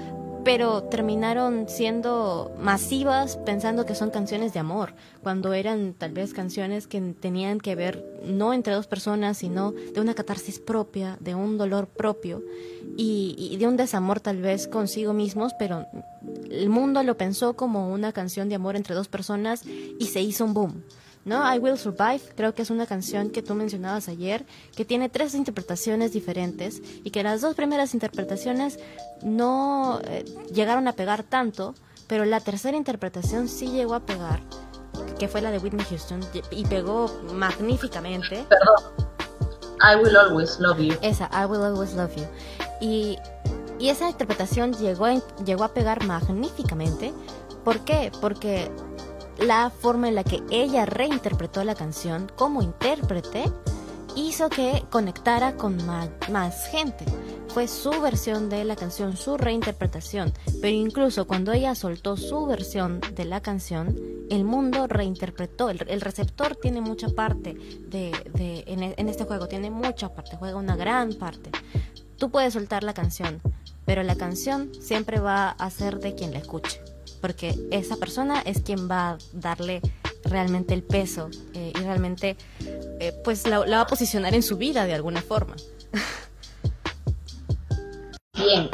pero terminaron siendo masivas pensando que son canciones de amor, cuando eran tal vez canciones que tenían que ver no entre dos personas, sino de una catarsis propia, de un dolor propio y, de un desamor tal vez consigo mismos, pero el mundo lo pensó como una canción de amor entre dos personas y se hizo un boom. ¿No? I Will Survive, creo que es una canción que tú mencionabas ayer, que tiene tres interpretaciones diferentes y que las dos primeras interpretaciones no eh, llegaron a pegar tanto, pero la tercera interpretación sí llegó a pegar, que fue la de Whitney Houston, y pegó magníficamente. Perdón. I Will Always Love You. Esa, I Will Always Love You. Y, y esa interpretación llegó, llegó a pegar magníficamente. ¿Por qué? Porque la forma en la que ella reinterpretó la canción como intérprete hizo que conectara con más, gente. Fue su versión de la canción, su reinterpretación. Pero incluso cuando ella soltó su versión de la canción, el mundo reinterpretó. El, receptor tiene mucha parte de, en, en este juego, tiene mucha parte, juega una gran parte. Tú puedes soltar la canción, pero la canción siempre va a ser de quien la escuche porque esa persona es quien va a darle realmente el peso eh, y realmente eh, pues la, va a posicionar en su vida de alguna forma. Bien,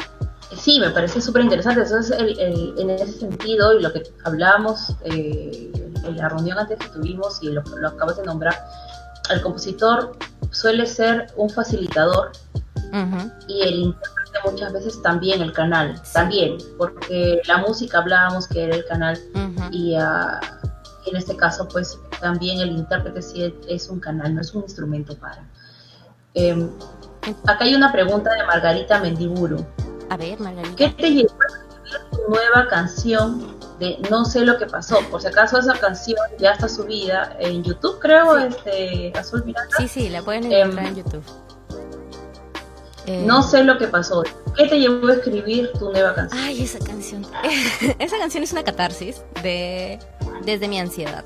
sí, me parece súper interesante. Entonces, en ese sentido, y lo que hablábamos eh, en la reunión antes que tuvimos y lo, lo acabas de nombrar, el compositor suele ser un facilitador y el muchas veces también el canal, también, porque la música hablábamos que era el canal y ah, en este caso pues también el intérprete sí es un canal, no es un instrumento para. Em, acá hay una pregunta de Margarita Mendiburu. A ver, Margarita. ¿Qué te llevó a tu nueva canción de No sé lo que pasó? Por si acaso esa canción ya está subida en YouTube, creo, este Azul Miranda. Sí, sí, la pueden encontrar en YouTube. Eh, no sé lo que pasó. ¿Qué te llevó a escribir tu nueva canción? Ay, esa canción. esa canción es una catarsis de desde mi ansiedad.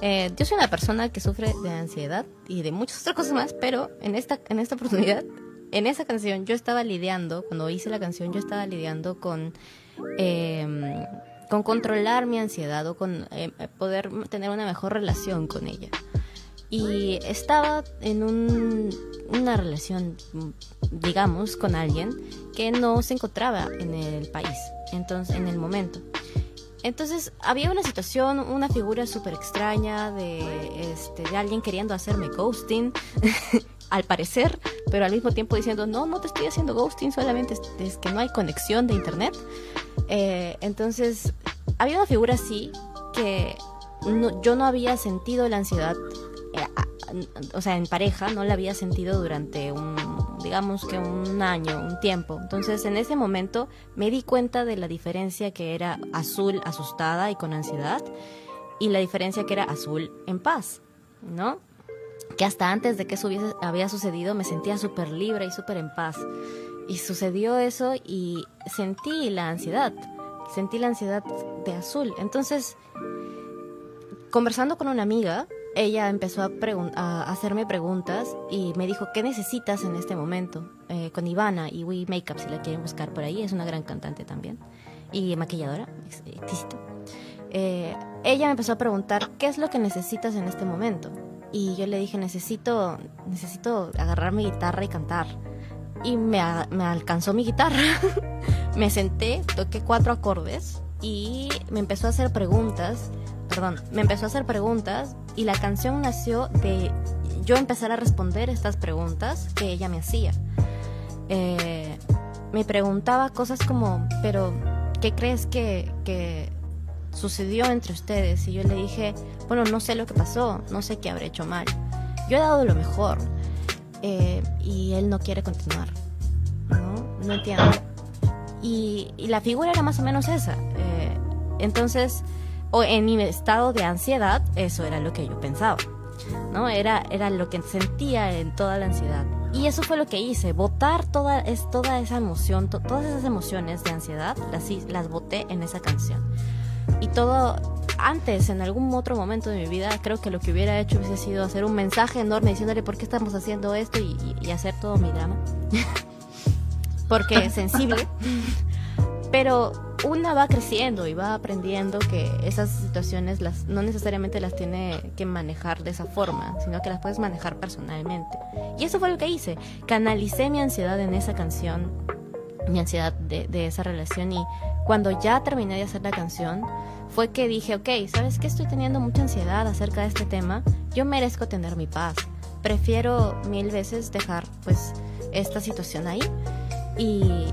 Eh, yo soy una persona que sufre de ansiedad y de muchas otras cosas más, pero en esta, en esta oportunidad, en esa canción, yo estaba lidiando, cuando hice la canción, yo estaba lidiando con, em, con controlar mi ansiedad o con eh, poder tener una mejor relación con ella y estaba en un, una relación, digamos, con alguien que no se encontraba en el país, entonces, en el momento. Entonces había una situación, una figura súper extraña de, este, de alguien queriendo hacerme ghosting, al parecer, pero al mismo tiempo diciendo, no, no te estoy haciendo ghosting, solamente es, que no hay conexión de internet. Eh, entonces había una figura así que yo no había sentido la ansiedad o sea, en pareja, no la había sentido durante un, digamos que un año, un tiempo. Entonces, en ese momento me di cuenta de la diferencia que era azul asustada y con ansiedad y la diferencia que era azul en paz, ¿no? Que hasta antes de que eso había sucedido me sentía súper libre y súper en paz. Y sucedió eso y sentí la ansiedad, sentí la ansiedad de azul. Entonces, conversando con una amiga, ella empezó a, hacerme preguntas y me dijo, ¿qué necesitas en este momento? Eh, con Ivana y We Makeup, si la quieren buscar por ahí, es una gran cantante también. Y maquilladora, existe. Eh, ella me empezó a preguntar, ¿qué es lo que necesitas en este momento? Y yo le dije, necesito, necesito agarrar mi guitarra y cantar. Y me alcanzó mi guitarra. me senté, toqué cuatro acordes y me empezó a hacer preguntas perdón, me empezó a hacer preguntas y la canción nació de yo empezar a responder estas preguntas que ella me hacía. Eh, me preguntaba cosas como, pero, ¿qué crees que, que sucedió entre ustedes? Y yo le dije, bueno, no sé lo que pasó, no sé qué habré hecho mal. Yo he dado lo mejor eh, y él no quiere continuar. No, no entiendo. Y, la figura era más o menos esa. Eh, entonces, o en mi estado de ansiedad, eso era lo que yo pensaba, ¿no? Era, era lo que sentía en toda la ansiedad. Y eso fue lo que hice, votar toda, es, toda esa emoción, todas esas emociones de ansiedad, las, las voté en esa canción. Y todo, antes, en algún otro momento de mi vida, creo que lo que hubiera hecho hubiese sido hacer un mensaje enorme diciéndole por qué estamos haciendo esto y, y hacer todo mi drama. Porque es sensible. Pero una va creciendo y va aprendiendo que esas situaciones las, no necesariamente las tiene que manejar de esa forma, sino que las puedes manejar personalmente. Y eso fue lo que hice. Canalicé mi ansiedad en esa canción, mi ansiedad de, esa relación y cuando ya terminé de hacer la canción, fue que dije, ok, ¿sabes que Estoy teniendo mucha ansiedad acerca de este tema. Yo merezco tener mi paz. Prefiero mil veces dejar pues esta situación ahí y,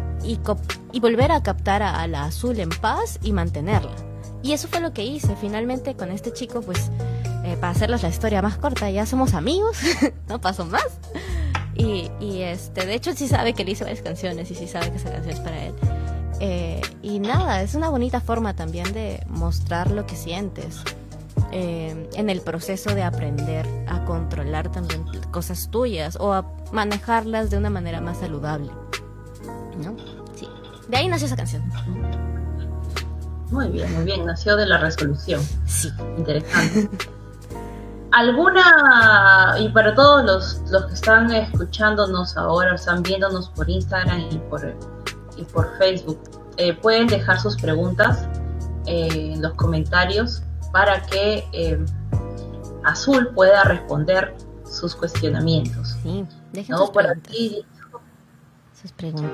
volver a captar a, la azul en paz y mantenerla. Y eso fue lo que hice. Finalmente con este chico pues eh, para hacerles la historia más corta, ya somos amigos, no pasó más. Y, y, este, de hecho, sí sabe que le hice varias canciones y sí sabe que esa canción es para él. Eh, y nada, es una bonita forma también de mostrar lo que sientes. Eh, en el proceso de aprender a controlar también cosas tuyas o a manejarlas de una manera más saludable. ¿No? Sí. De ahí nació esa canción. Muy bien, muy bien. Nació de la resolución. Sí. Interesante. ¿Alguna, y para todos los, los que están escuchándonos ahora, están viéndonos por Instagram y por, y por Facebook, eh, pueden dejar sus preguntas eh, en los comentarios para que eh, Azul pueda responder sus cuestionamientos. Sí, ¿no? por, aquí,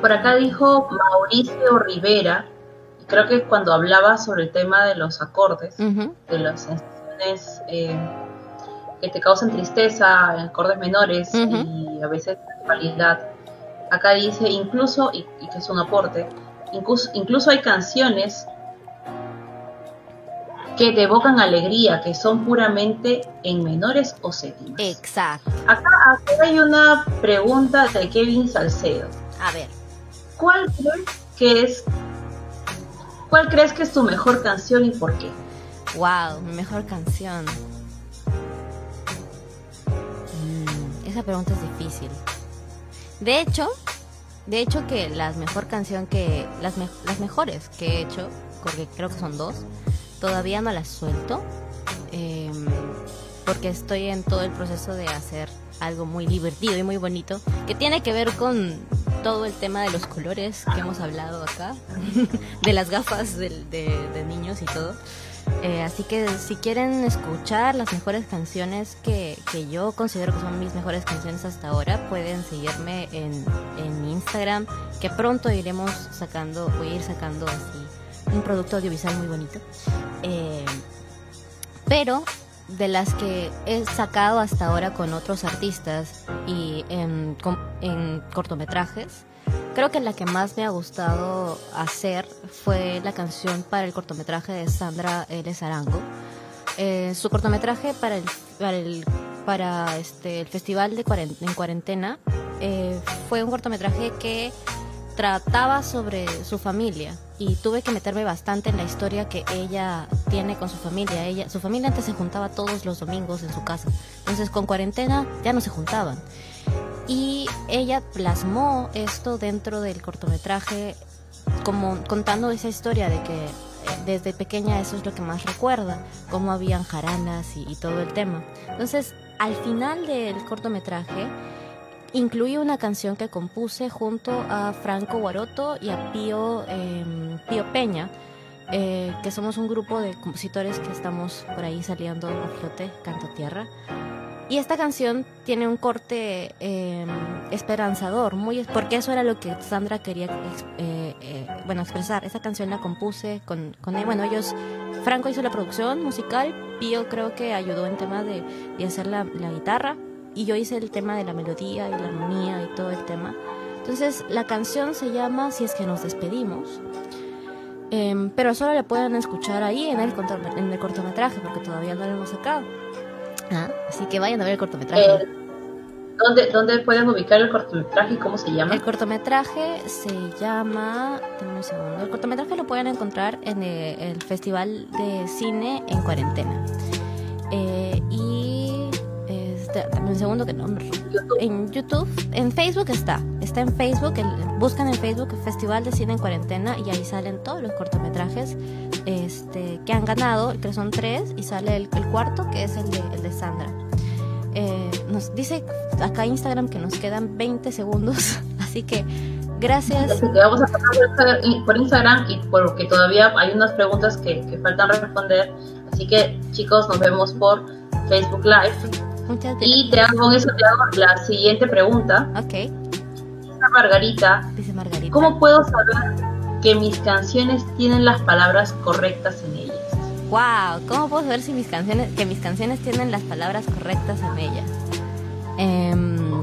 por acá dijo Mauricio Rivera, y creo que cuando hablaba sobre el tema de los acordes, de las sensaciones que te causan tristeza, acordes menores y a veces calidad, acá dice incluso, y, y que es un aporte, incluso, incluso hay canciones que te evocan alegría, que son puramente en menores o séptimas. Exacto. Acá, hay una pregunta de Kevin Salcedo. A ver. ¿Cuál crees que es cuál crees que es tu mejor canción y por qué? Wow, mi mejor canción. Mm, esa pregunta es difícil. De hecho, de hecho que las mejor canción que las, las mejores que he hecho, porque creo que son dos, todavía no las suelto. Em, porque estoy en todo el proceso de hacer algo muy divertido y muy bonito que tiene que ver con todo el tema de los colores que hemos hablado acá, de las gafas de, niños y todo. Eh, así que si quieren escuchar las mejores canciones que, que, yo considero que son mis mejores canciones hasta ahora, pueden seguirme en, en Instagram, que pronto iremos sacando, voy a ir sacando así un producto audiovisual muy bonito. Eh, pero de las que he sacado hasta ahora con otros artistas y en, cortometrajes, creo que la que más me ha gustado hacer fue la canción para el cortometraje de Sandra L. Arango. Eh, su cortometraje para el, para el, este, el festival de en cuarentena eh, fue un cortometraje que trataba sobre su familia y tuve que meterme bastante en la historia que ella tiene con su familia. Ella, su familia antes se juntaba todos los domingos en su casa. Entonces con cuarentena ya no se juntaban. Y ella plasmó esto dentro del cortometraje como contando esa historia de que eh, desde pequeña eso es lo que más recuerda, cómo habían jaranas y, y todo el tema. Entonces, al final del cortometraje, incluí una canción que compuse junto a Franco Guaroto y a Pío, em, Pío Peña, eh, que somos un grupo de compositores que estamos por ahí saliendo a flote, canto tierra. Y esta canción tiene un corte em, esperanzador, muy porque eso era lo que Sandra quería eh, eh, bueno, expresar. Esa canción la compuse con, con bueno, ellos, Franco hizo la producción musical, Pío creo que ayudó en tema de, de hacer la, la guitarra y yo hice el tema de la melodía y la armonía y todo el tema. Entonces la canción se llama Si es que nos despedimos, em, pero solo la pueden escuchar ahí en el, en el cortometraje porque todavía no lo hemos sacado. Ah, así que vayan a ver el cortometraje. Eh, ¿dónde, ¿Dónde pueden ubicar el cortometraje y cómo se llama? El cortometraje se llama... un segundo. El cortometraje lo pueden encontrar en el, Festival de Cine en Cuarentena. Eh, un segundo que no. En YouTube, en Facebook está. Está en Facebook, buscan en Facebook Festival de Cine en Cuarentena y ahí salen todos los cortometrajes este, que han ganado, que son tres, y sale el, cuarto que es el de, el de Sandra. Eh, nos dice acá Instagram que nos quedan 20 segundos, así que gracias. Así que vamos a pasar por Instagram y porque todavía hay unas preguntas que, que faltan responder. Así que chicos, nos vemos por Facebook Live y te hago con eso te hago la siguiente pregunta. Ok. Dice Margarita. Dice Margarita. ¿Cómo puedo saber que mis canciones tienen las palabras correctas en ellas? Wow, ¿cómo puedo saber si mis canciones, que mis canciones tienen las palabras correctas en ellas? Em,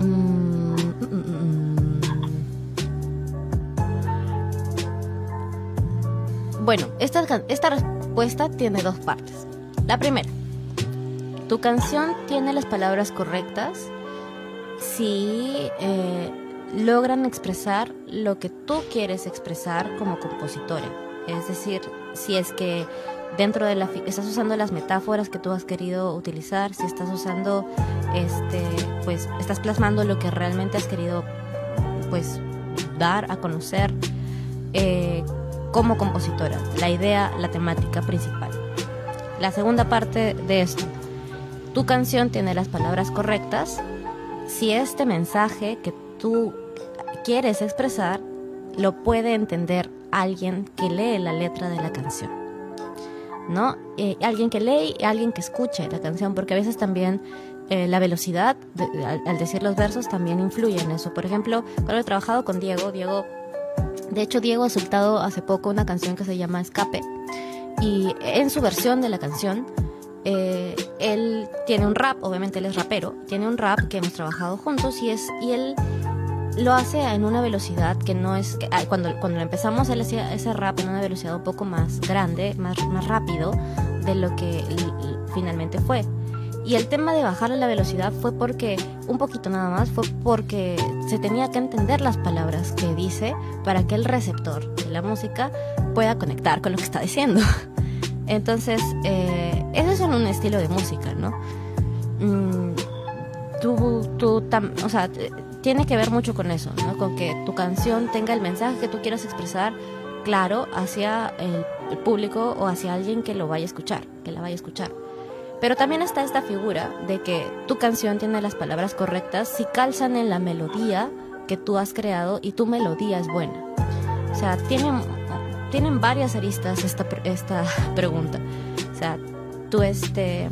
mm, mm, mm, bueno, esta, esta respuesta tiene dos partes. La primera, tu canción tiene las palabras correctas si eh, logran expresar lo que tú quieres expresar como compositora. Es decir, si es que dentro de la estás usando las metáforas que tú has querido utilizar, si estás usando este pues estás plasmando lo que realmente has querido pues dar a conocer eh, como compositora, la idea, la temática principal. La segunda parte de esto, tu canción tiene las palabras correctas si este mensaje que tú quieres expresar lo puede entender alguien que lee la letra de la canción. ¿No? Eh, alguien que lee y alguien que escuche la canción, porque a veces también eh, la velocidad al, decir los versos también influye en eso. Por ejemplo, cuando he trabajado con Diego, Diego, de hecho Diego ha soltado hace poco una canción que se llama Escape y en su versión de la canción eh, él tiene un rap, obviamente él es rapero, tiene un rap que hemos trabajado juntos y es y él lo hace en una velocidad que no es que, cuando cuando empezamos él hacía ese rap en una velocidad un poco más grande, más más rápido de lo que finalmente fue. Y el tema de bajarle la velocidad fue porque, un poquito nada más, fue porque se tenía que entender las palabras que dice para que el receptor de la música pueda conectar con lo que está diciendo. Entonces, eh, eso es un estilo de música, ¿no? Mm, tú, tú o sea, tiene que ver mucho con eso, ¿no? Con que tu canción tenga el mensaje que tú quieras expresar claro hacia el, público o hacia alguien que lo vaya a escuchar, que la vaya a escuchar. Pero también está esta figura de que tu canción tiene las palabras correctas si calzan en la melodía que tú has creado y tu melodía es buena. O sea, tiene tienen varias aristas esta, esta pregunta. O sea, tú este,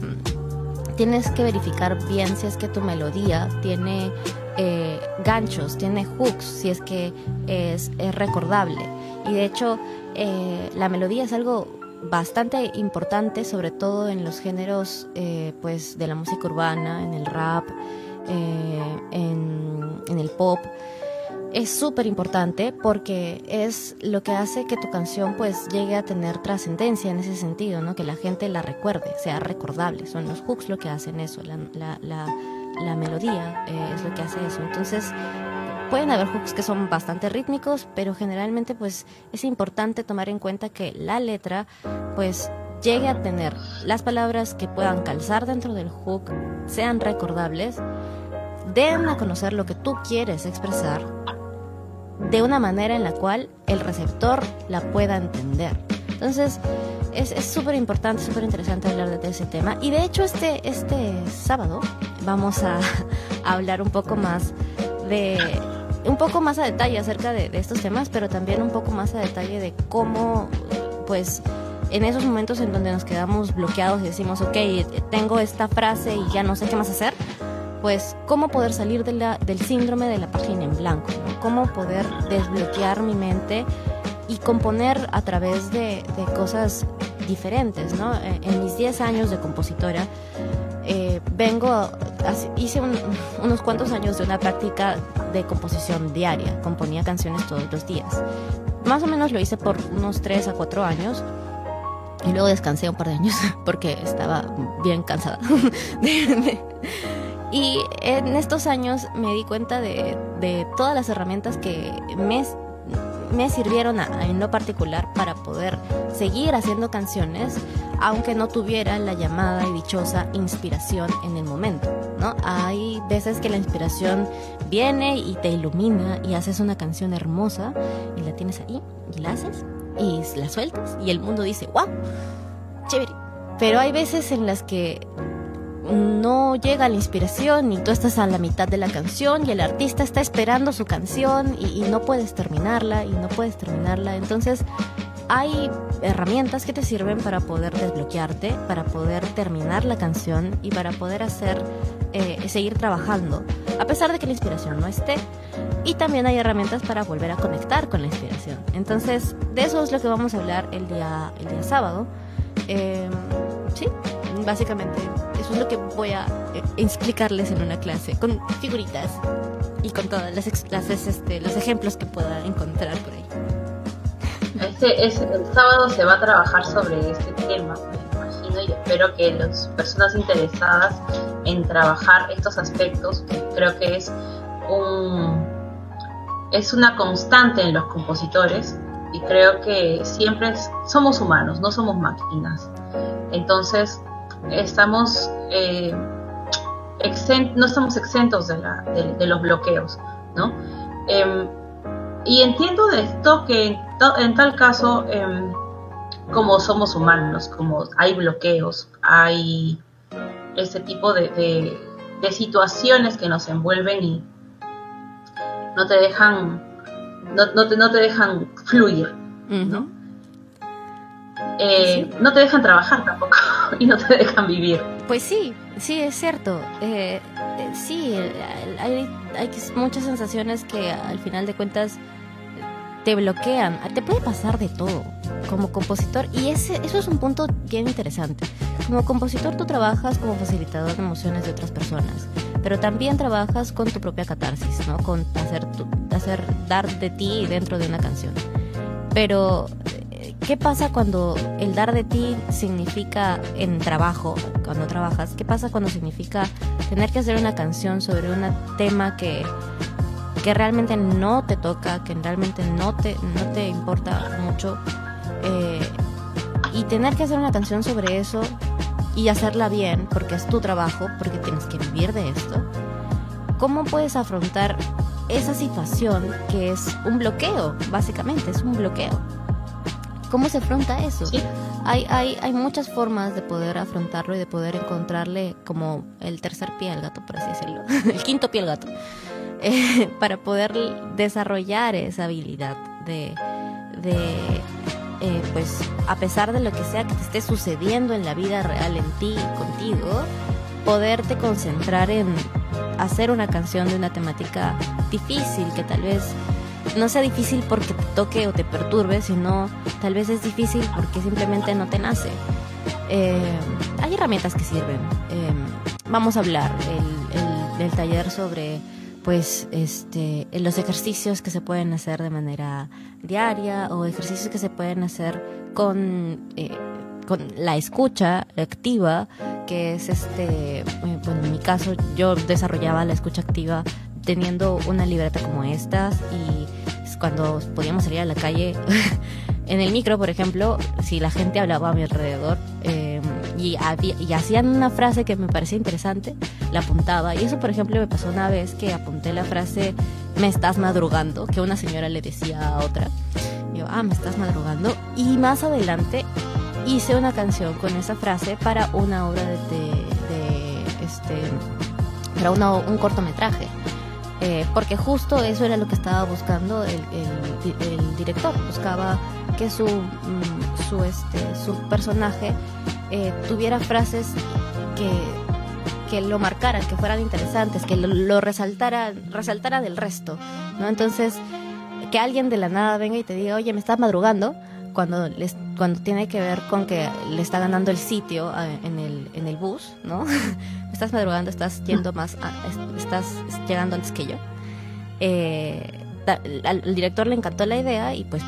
tienes que verificar bien si es que tu melodía tiene eh, ganchos, tiene hooks, si es que es, recordable. Y de hecho, eh, la melodía es algo bastante importante, sobre todo en los géneros eh, pues, de la música urbana, en el rap, en, en el pop es súper importante porque es lo que hace que tu canción pues llegue a tener trascendencia en ese sentido, ¿no? Que la gente la recuerde, sea recordable. Son los hooks lo que hacen eso, la, la, la, melodía eh, es lo que hace eso. Entonces, pueden haber hooks que son bastante rítmicos, pero generalmente pues es importante tomar en cuenta que la letra pues llegue a tener las palabras que puedan calzar dentro del hook, sean recordables, den a conocer lo que tú quieres expresar de una manera en la cual el receptor la pueda entender. Entonces, es súper importante, súper interesante hablar de ese tema. Y de hecho, este, este sábado vamos a, hablar un poco más de un poco más a detalle acerca de, de, estos temas, pero también un poco más a detalle de cómo, pues, en esos momentos en donde nos quedamos bloqueados y decimos, ok, tengo esta frase y ya no sé qué más hacer, pues cómo poder salir del síndrome de la página en blanco, cómo poder desbloquear mi mente y componer a través de, cosas diferentes. ¿no? Eh, en mis 10 años de compositora, eh, vengo, hice unos cuantos años de una práctica de composición diaria, componía canciones todos los días. Más o menos lo hice por unos 3 a 4 años. Y luego descansé un par de años porque estaba bien cansada. Y en estos años me di cuenta de, todas las herramientas que me, me sirvieron en lo particular para poder seguir haciendo canciones, aunque no tuviera la llamada y dichosa inspiración en el momento. ¿no? Hay veces que la inspiración viene y te ilumina y haces una canción hermosa y la tienes ahí y la haces y la sueltas y el mundo dice, wow, chévere. Pero hay veces en las que no llega la inspiración y tú estás a la mitad de la canción y el artista está esperando su canción y, no puedes terminarla y no puedes terminarla. Entonces hay herramientas que te sirven para poder desbloquearte, para poder terminar la canción y para poder hacer, eh, seguir trabajando, a pesar de que la inspiración no esté. Y también hay herramientas para volver a conectar con la inspiración. Entonces, de eso es lo que vamos a hablar el día, el día sábado. Eh, sí, básicamente eso es lo que voy a eh, explicarles en una clase, con figuritas y con todas las, este, los ejemplos que pueda encontrar por ahí. Este, es, el sábado se va a trabajar sobre este tema, me imagino, y espero que las personas interesadas en trabajar estos aspectos, que creo que es un es una constante en los compositores y creo que siempre somos humanos, no somos máquinas. Entonces, estamos eh, no estamos exentos de, los bloqueos, ¿no? Em, y entiendo de esto que en, tal caso, em, como somos humanos, como hay bloqueos, hay ese tipo de, situaciones que nos envuelven y no te dejan, no, te, no te dejan fluir, ¿no? Eh, no te dejan trabajar tampoco y no te dejan vivir. Pues sí, sí, es cierto. Eh, eh, sí, hay, hay muchas sensaciones que al final de cuentas te bloquean. Te puede pasar de todo como compositor y ese, eso es un punto bien interesante. Como compositor tú trabajas como facilitador de emociones de otras personas, pero también trabajas con tu propia catarsis, ¿no? Con hacer, hacer dar de ti dentro de una canción. Pero ¿Qué pasa cuando el dar de ti significa en trabajo, cuando trabajas? ¿Qué pasa cuando significa tener que hacer una canción sobre un tema que, que realmente no te toca, que realmente no te, no te importa mucho? Eh, y tener que hacer una canción sobre eso y hacerla bien, porque es tu trabajo, porque tienes que vivir de esto. ¿Cómo puedes afrontar esa situación que es un bloqueo, básicamente, es un bloqueo? ¿Cómo se afronta eso? Hay, hay, hay muchas formas de poder afrontarlo y de poder encontrarle como el tercer pie al gato, por así decirlo, el quinto pie al gato, eh, para poder desarrollar esa habilidad de, de eh, pues, a pesar de lo que sea que te esté sucediendo en la vida real, en ti, contigo, poderte concentrar en hacer una canción de una temática difícil que tal vez no sea difícil porque te toque o te perturbe, sino tal vez es difícil porque simplemente no te nace. Eh, hay herramientas que sirven. Eh, vamos a hablar el, del taller sobre pues este los ejercicios que se pueden hacer de manera diaria o ejercicios que se pueden hacer con eh, con la escucha activa que es este bueno en mi caso yo desarrollaba la escucha activa teniendo una libreta como estas y cuando podíamos salir a la calle, en el micro, por ejemplo, si la gente hablaba a mi alrededor em, y, hacían una frase que me parecía interesante, la apuntaba. Y eso, por ejemplo, me pasó una vez que apunté la frase, me estás madrugando, que una señora le decía a otra. yo, ah, me estás madrugando. Y más adelante hice una canción con esa frase para una obra de, este, para un cortometraje. Eh, porque justo eso era lo que estaba buscando el, director, buscaba que su, mm, su, este, su personaje eh, tuviera frases que, que lo marcaran, que fueran interesantes, que lo, resaltara, resaltara del resto, ¿no? Entonces, que alguien de la nada venga y te diga, oye, me estás madrugando, cuando, les, cuando tiene que ver con que le está ganando el sitio eh, en el, en el bus, ¿no? estás madrugando, estás yendo más, estás llegando antes que yo. Eh, al, director le encantó la idea y pues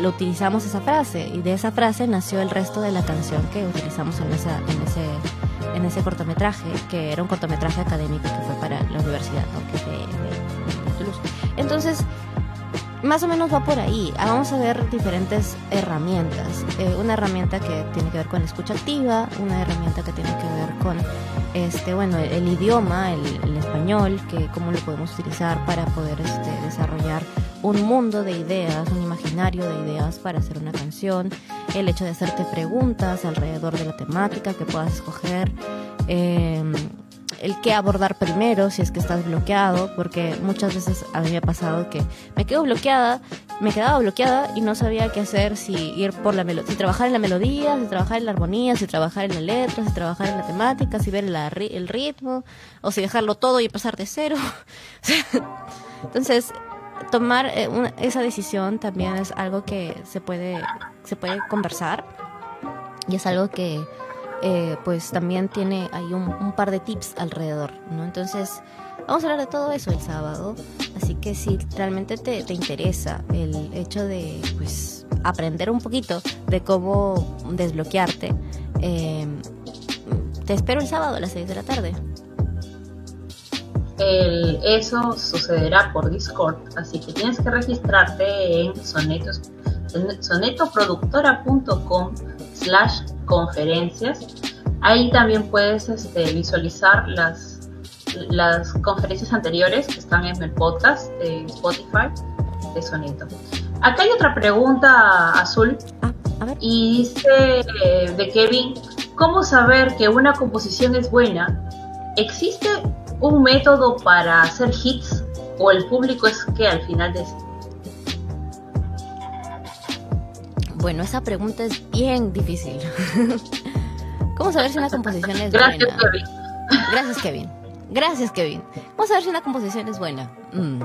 lo utilizamos esa frase y de esa frase nació el resto de la canción que utilizamos en, esa, en, ese, en ese cortometraje, que era un cortometraje académico que fue para la universidad, ¿no? que de, de Toulouse. Entonces, más o menos va por ahí. Ah, vamos a ver diferentes herramientas. Eh, una herramienta que tiene que ver con escucha activa, una herramienta que tiene que ver con este, bueno, el, idioma, el, español, que cómo lo podemos utilizar para poder este, desarrollar un mundo de ideas, un imaginario de ideas para hacer una canción, el hecho de hacerte preguntas alrededor de la temática que puedas escoger. Eh, el qué abordar primero si es que estás bloqueado, porque muchas veces a mí me ha pasado que me quedo bloqueada, me quedaba bloqueada y no sabía qué hacer, si ir por la melodía, si trabajar en la melodía, si trabajar en la armonía, si trabajar en la letra, si trabajar en la temática, si ver el ritmo, o si dejarlo todo y pasar de cero. Entonces, tomar eh, esa decisión también es algo que se puede, se puede conversar y es algo que eh, pues también tiene ahí un, par de tips alrededor, ¿no? Entonces, vamos a hablar de todo eso el sábado, así que si realmente te, te interesa el hecho de, pues, aprender un poquito de cómo desbloquearte, Eh, te espero el sábado a las 6 de la tarde. eso sucederá por Discord, así que tienes que registrarte en sonetos, sonetoproductora.com slash conferencias. Ahí también puedes este, visualizar las, las conferencias anteriores que están en el podcast de Spotify de Soneto. Acá hay otra pregunta azul ah, y dice eh, de Kevin, ¿cómo saber que una composición es buena? ¿Existe un método para hacer hits o el público es que al final Bueno, esa pregunta es bien difícil. ¿Cómo saber si una composición es buena? Gracias, Kevin. Gracias, Kevin. Gracias, Kevin. ¿Cómo saber si una composición es buena? Mm.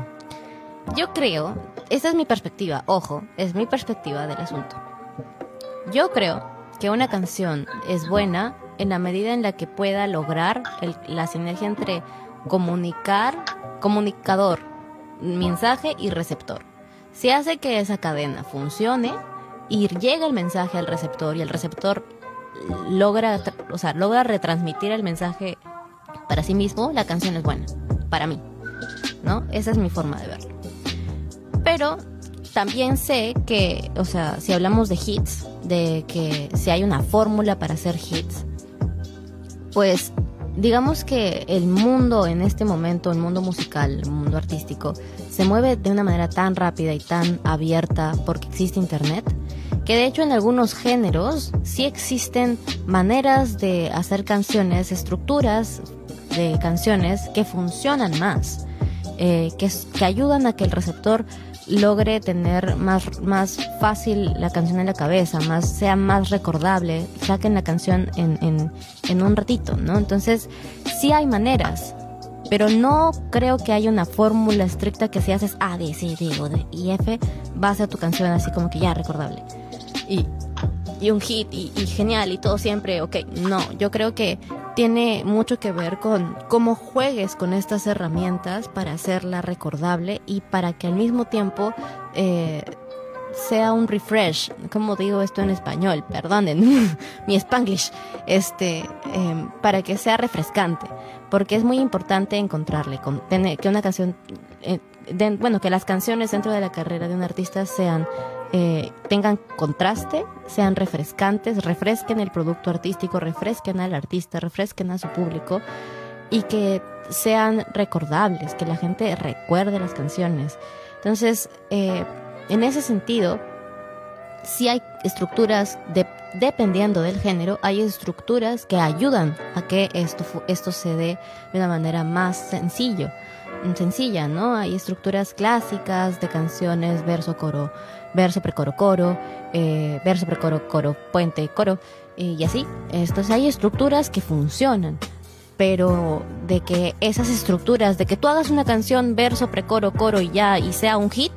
Yo creo, esta es mi perspectiva, ojo, es mi perspectiva del asunto. Yo creo que una canción es buena en la medida en la que pueda lograr la sinergia entre comunicar, comunicador, mensaje y receptor. Si hace que esa cadena funcione, y llega el mensaje al receptor y el receptor logra, o sea, logra retransmitir el mensaje para sí mismo, la canción es buena, para mí, ¿no? Esa es mi forma de verlo. Pero también sé que, o sea, si hablamos de hits, de que si hay una fórmula para hacer hits, pues digamos que el mundo en este momento, el mundo musical, el mundo artístico, se mueve de una manera tan rápida y tan abierta porque existe Internet, que de hecho en algunos géneros sí existen maneras de hacer canciones, estructuras de canciones que funcionan más, eh, que, que ayudan a que el receptor logre tener más, más fácil la canción en la cabeza, más, sea más recordable, saquen la canción en, en, en un ratito, ¿no? Entonces, sí hay maneras, pero no creo que haya una fórmula estricta que si haces A, D, C, D o D y F, va a ser tu canción así como que ya recordable. Y, y un hit y, genial y todo siempre, ok, no, yo creo que tiene mucho que ver con cómo juegues con estas herramientas para hacerla recordable y para que al mismo tiempo eh, sea un refresh, como digo esto en español, perdonen mi spanglish, este, em, para que sea refrescante, porque es muy importante encontrarle, que una canción, eh, bueno, que las canciones dentro de la carrera de un artista sean eh, tengan contraste, sean refrescantes, refresquen el producto artístico, refresquen al artista, refresquen a su público y que sean recordables, que la gente recuerde las canciones. Entonces, eh, en ese sentido, si hay estructuras, dependiendo del género, hay estructuras que ayudan a que esto, esto se dé de una manera más sencillo, sencilla, ¿no? Hay estructuras clásicas de canciones, verso, coro, verso, precoro, coro, eh, verso, precoro, coro, puente, coro, y así. Entonces hay estructuras que funcionan, pero de que esas estructuras, de que tú hagas una canción, verso, precoro, coro y ya, y sea un hit,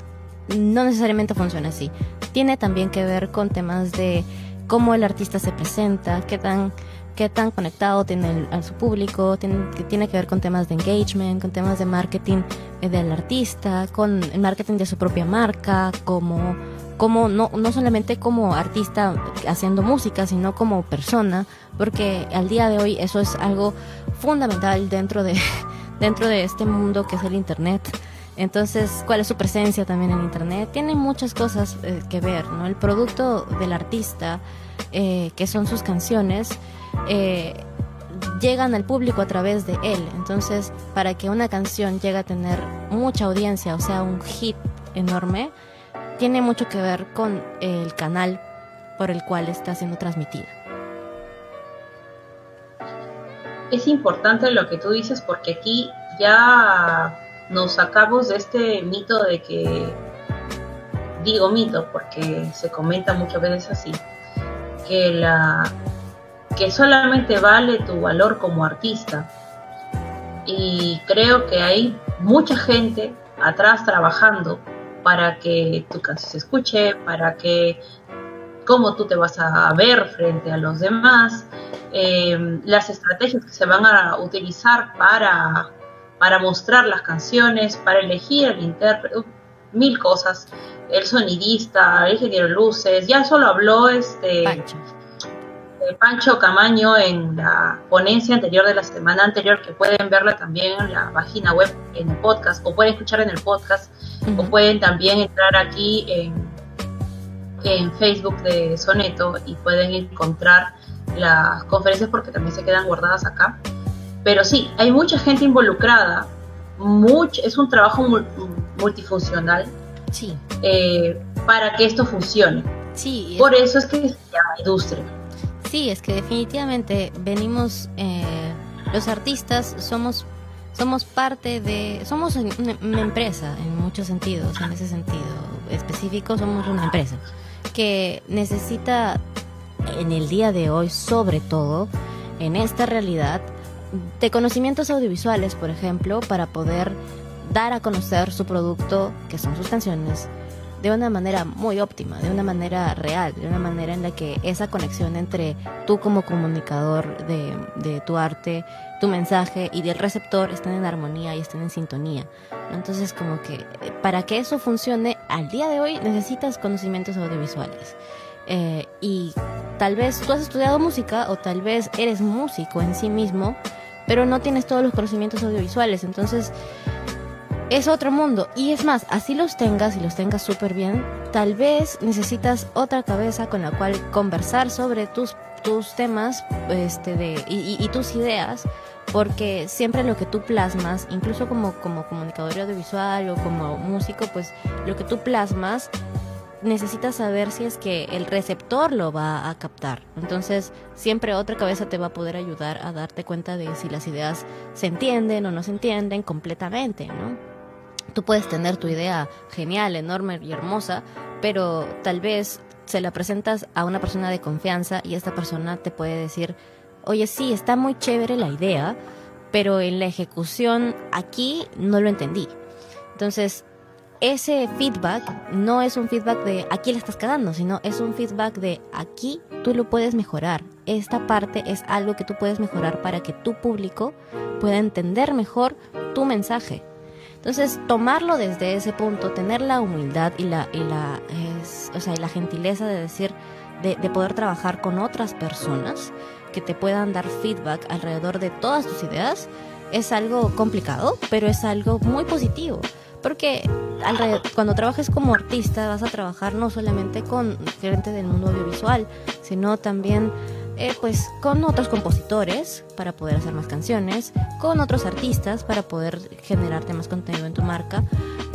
no necesariamente funciona así. Tiene también que ver con temas de cómo el artista se presenta, qué tan qué tan conectado tiene a su público, tiene, que tiene que ver con temas de engagement, con temas de marketing eh, del artista, con el marketing de su propia marca, como, como no, no solamente como artista haciendo música, sino como persona, porque al día de hoy eso es algo fundamental dentro de, dentro de este mundo que es el Internet. Entonces, ¿cuál es su presencia también en Internet? Tiene muchas cosas eh, que ver, ¿no? El producto del artista, eh, que son sus canciones, eh, llegan al público a través de él. Entonces, para que una canción llegue a tener mucha audiencia, o sea, un hit enorme, tiene mucho que ver con el canal por el cual está siendo transmitida. Es importante lo que tú dices porque aquí ya nos sacamos de este mito de que, digo mito porque se comenta muchas veces así, que la que solamente vale tu valor como artista. Y creo que hay mucha gente atrás trabajando para que tu canción se escuche, para que cómo tú te vas a ver frente a los demás, eh, las estrategias que se van a utilizar para, para mostrar las canciones, para elegir el intérprete, mil cosas, el sonidista, el ingeniero de luces, ya solo habló este Pancho. Camaño en la ponencia anterior de la semana anterior, que pueden verla también en la página web, en el podcast, o pueden escuchar en el podcast, o pueden también entrar aquí en, en Facebook de Soneto y pueden encontrar las conferencias porque también se quedan guardadas acá. Pero sí, hay mucha gente involucrada, mucho, es un trabajo multifuncional sí. Eh, para que esto funcione. Sí, Por eso es que se llama industria. Sí, es que definitivamente venimos, eh, los artistas somos somos parte de, somos una, empresa en muchos sentidos, en ese sentido específico somos una empresa que necesita en el día de hoy, sobre todo en esta realidad, de conocimientos audiovisuales, por ejemplo, para poder dar a conocer su producto, que son sus canciones, de una manera muy óptima, de una manera real, de una manera en la que esa conexión entre tú como comunicador de, tu arte, tu mensaje y del receptor estén en armonía y estén en sintonía. Entonces, como que eh, para que eso funcione, al día de hoy necesitas conocimientos audiovisuales. Eh, y tal vez tú has estudiado música o tal vez eres músico en sí mismo, pero no tienes todos los conocimientos audiovisuales. Entonces, es otro mundo. Y es más, así los tengas y los tengas súper bien, tal vez necesitas otra cabeza con la cual conversar sobre tus, tus temas este, de, y, tus ideas, porque siempre lo que tú plasmas, incluso como, como comunicador audiovisual o como músico, pues lo que tú plasmas necesitas saber si es que el receptor lo va a captar. Entonces, siempre otra cabeza te va a poder ayudar a darte cuenta de si las ideas se entienden o no se entienden completamente, ¿no? Tú puedes tener tu idea genial, enorme y hermosa, pero tal vez se la presentas a una persona de confianza y esta persona te puede decir, oye, sí, está muy chévere la idea, pero en la ejecución aquí no lo entendí. Entonces, ese feedback no es un feedback de aquí le estás quedando, sino es un feedback de aquí tú lo puedes mejorar. Esta parte es algo que tú puedes mejorar para que tu público pueda entender mejor tu mensaje. Entonces, tomarlo desde ese punto, tener la humildad y la, y la, o sea, la gentileza de decir, de, de poder trabajar con otras personas que te puedan dar feedback alrededor de todas tus ideas, es algo complicado, pero es algo muy positivo. Porque cuando trabajes como artista vas a trabajar no solamente con gente del mundo audiovisual, sino también eh, pues con otros compositores para poder hacer más canciones, con otros artistas para poder generarte más contenido en tu marca,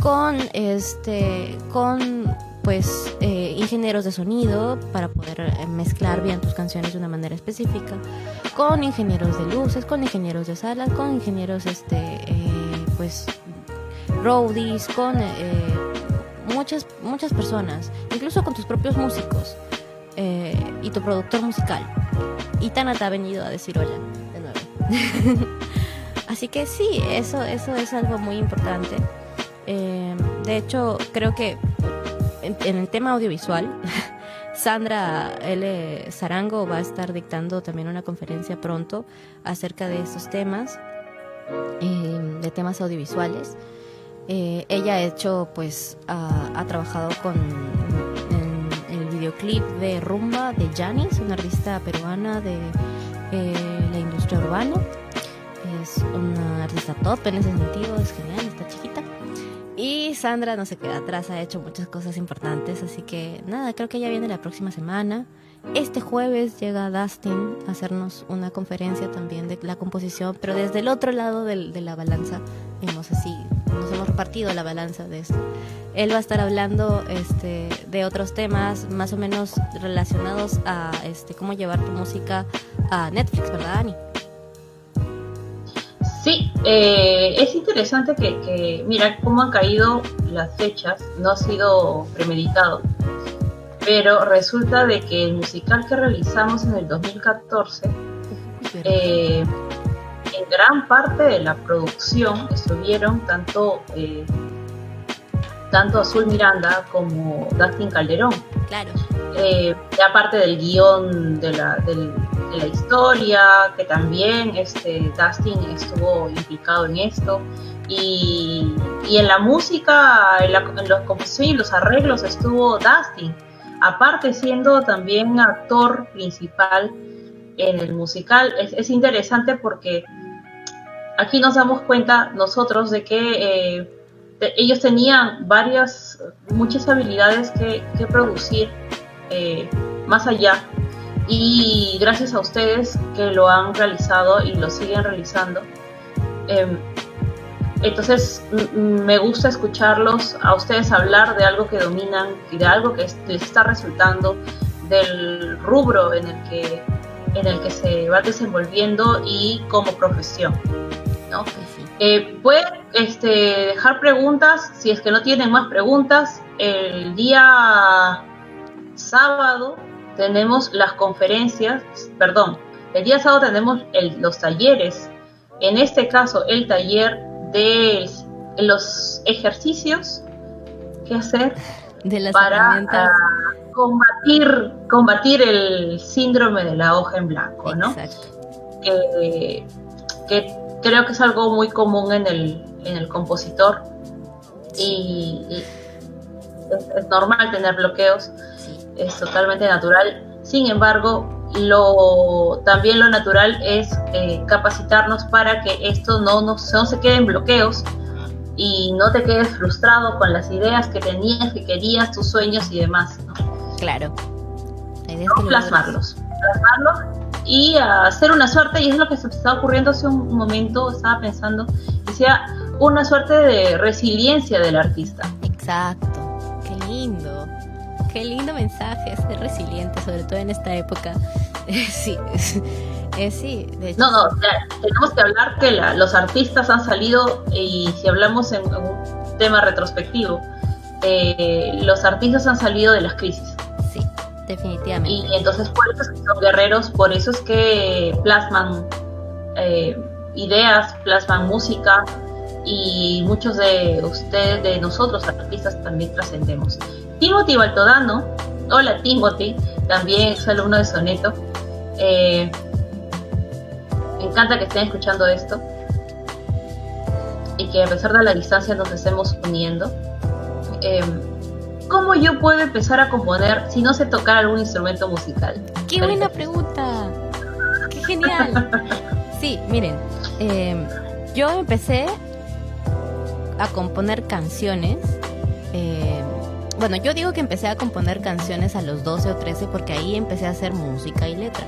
con este, con pues eh, ingenieros de sonido para poder eh, mezclar bien tus canciones de una manera específica, con ingenieros de luces, con ingenieros de salas, con ingenieros este pues roadies, con muchas muchas personas, incluso con tus propios músicos. y tu productor musical. Y Tana te ha venido a decir hola de nuevo. Así que sí, eso, eso es algo muy importante. Eh, de hecho, creo que en, el tema audiovisual, Sandra L. Zarango va a estar dictando también una conferencia pronto acerca de estos temas, eh, de temas audiovisuales. Eh, ella ha hecho, pues, ha trabajado con videoclip de Rumba de Janis, una artista peruana de eh, la industria urbana. Es una artista top en ese sentido, es genial, está chiquita. Y Sandra no se queda atrás, ha hecho muchas cosas importantes, así que nada, creo que ella viene la próxima semana. Este jueves llega Dustin a hacernos una conferencia también de la composición, pero desde el otro lado de la balanza, hemos así, nos hemos repartido la balanza de esto. Él va a estar hablando este, de otros temas más o menos relacionados a este, cómo llevar tu música a Netflix, ¿verdad, Ani? Sí, eh, es interesante que, que, mira cómo han caído las fechas, no ha sido premeditado pero resulta de que el musical que realizamos en el 2014, eh, en gran parte de la producción estuvieron tanto, eh, tanto Azul Miranda como Dustin Calderón. Claro. Eh, aparte del guion de la, de la historia, que también este, Dustin estuvo implicado en esto. Y, y en la música, en, la, en los composiciones y los arreglos estuvo Dustin aparte siendo también actor principal en el musical. Es, interesante porque aquí nos damos cuenta nosotros de que eh, ellos tenían varias, muchas habilidades que, producir eh, más allá y gracias a ustedes que lo han realizado y lo siguen realizando. Em, entonces me gusta escucharlos a ustedes hablar de algo que dominan y de algo que les está resultando, del rubro en el que, en el que se va desenvolviendo y como profesión. ¿No? Eh, pueden este, dejar preguntas, si es que no tienen más preguntas, el día sábado tenemos las conferencias, perdón, el día sábado tenemos los talleres, en este caso el taller de los ejercicios que hacer para ah, combatir, combatir el síndrome de la hoja en blanco, ¿no? Que, creo que es algo muy común en el, en el compositor y, es, normal tener bloqueos, es totalmente natural. Sin embargo, lo, también lo natural es eh, capacitarnos para que esto no, no, no se quede en bloqueos y no te quedes frustrado con las ideas que tenías, que querías, tus sueños y demás. Claro. plasmarlos, plasmarlos y hacer una suerte, y es lo que se estaba ocurriendo hace un momento, estaba pensando, decía una suerte de resiliencia del artista. Exacto, qué lindo, qué lindo mensaje, ser resiliente, sobre todo en esta época. sí, sí, No, no, tenemos que hablar que los artistas han salido, y si hablamos en, un tema retrospectivo, eh, los artistas han salido de las crisis definitivamente. Y entonces por eso son guerreros, por eso es que plasman eh, ideas, plasman música y muchos de ustedes, de nosotros artistas también trascendemos. Timothy Baltodano, hola Timothy, también es alumno de Soneto. Eh, me encanta que estén escuchando esto y que a pesar de la distancia nos estemos uniendo. Eh, ¿Cómo yo puedo empezar a componer si no sé tocar algún instrumento musical? ¡Qué buena pregunta! ¡Qué genial! Sí, miren, em, yo empecé a componer canciones. Em, bueno, yo digo que empecé a componer canciones a los 12 o 13 porque ahí empecé a hacer música y letra.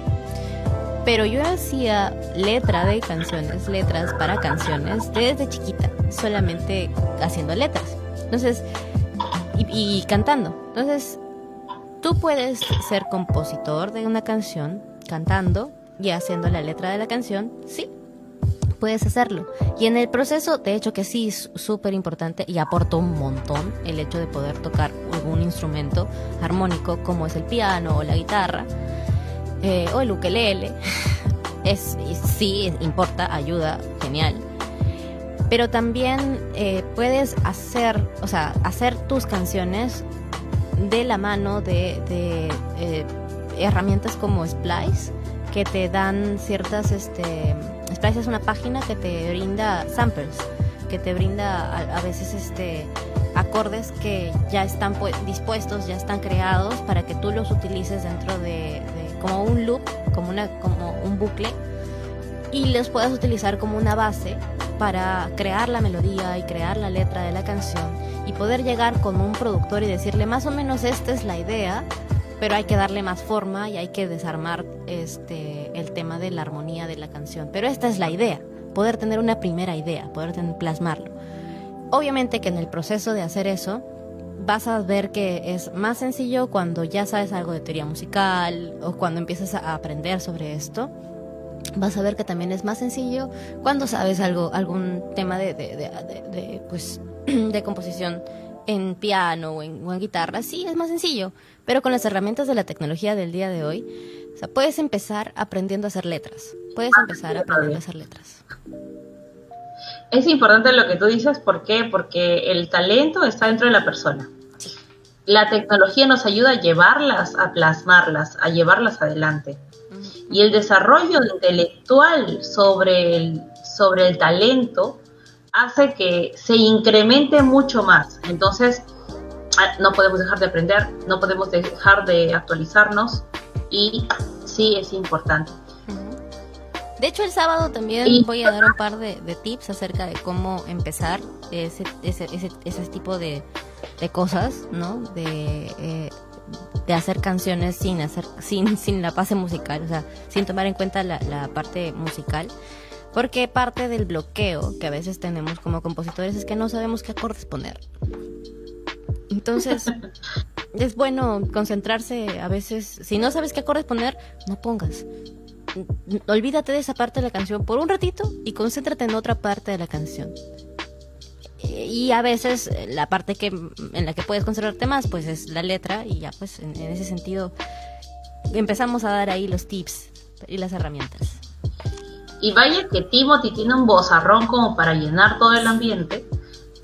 Pero yo hacía letra de canciones, letras para canciones desde chiquita, solamente haciendo letras. Entonces, y, cantando. Entonces, tú puedes ser compositor de una canción cantando y haciendo la letra de la canción, sí, puedes hacerlo. Y en el proceso, de hecho que sí es súper importante y aporta un montón el hecho de poder tocar algún instrumento armónico como es el piano o la guitarra eh, o el ukelele. Es, sí, importa, ayuda, genial pero también eh, puedes hacer, o sea, hacer tus canciones de la mano de, eh, herramientas como Splice, que te dan ciertas, este, Splice es una página que te brinda samples, que te brinda a, veces este acordes que ya están dispuestos, ya están creados para que tú los utilices dentro de, de como un loop, como una como un bucle y los puedas utilizar como una base para crear la melodía y crear la letra de la canción y poder llegar con un productor y decirle más o menos esta es la idea, pero hay que darle más forma y hay que desarmar este el tema de la armonía de la canción. Pero esta es la idea, poder tener una primera idea, poder plasmarlo. Obviamente que en el proceso de hacer eso vas a ver que es más sencillo cuando ya sabes algo de teoría musical o cuando empiezas a aprender sobre esto vas a ver que también es más sencillo cuando sabes algo, algún tema de, de, de, pues, de composición en piano o en, guitarra, sí, es más sencillo. Pero con las herramientas de la tecnología del día de hoy, o sea, puedes empezar aprendiendo a hacer letras. Puedes empezar aprendiendo a hacer letras. Es importante lo que tú dices, ¿por qué? Porque el talento está dentro de la persona. La tecnología nos ayuda a llevarlas, a plasmarlas, a llevarlas adelante y el desarrollo intelectual sobre el, sobre el talento hace que se incremente mucho más. Entonces, ah, no podemos dejar de aprender, no podemos dejar de actualizarnos y sí es importante. De hecho, el sábado también voy a dar un par de, tips acerca de cómo empezar ese, ese, ese, ese tipo de, de, cosas, ¿no? De, eh, de hacer canciones sin hacer sin, sin la base musical, o sea, sin tomar en cuenta la, la parte musical. Porque parte del bloqueo que a veces tenemos como compositores es que no sabemos qué acordes poner. Entonces, es bueno concentrarse a veces. Si no sabes qué acordes poner, no pongas. Olvídate de esa parte de la canción por un ratito y concéntrate en otra parte de la canción. Y a veces la parte que en la que puedes concentrarte más, pues es la letra y ya pues en, ese sentido empezamos a dar ahí los tips y las herramientas. Y vaya que Timothy tiene un bozarrón como para llenar todo el ambiente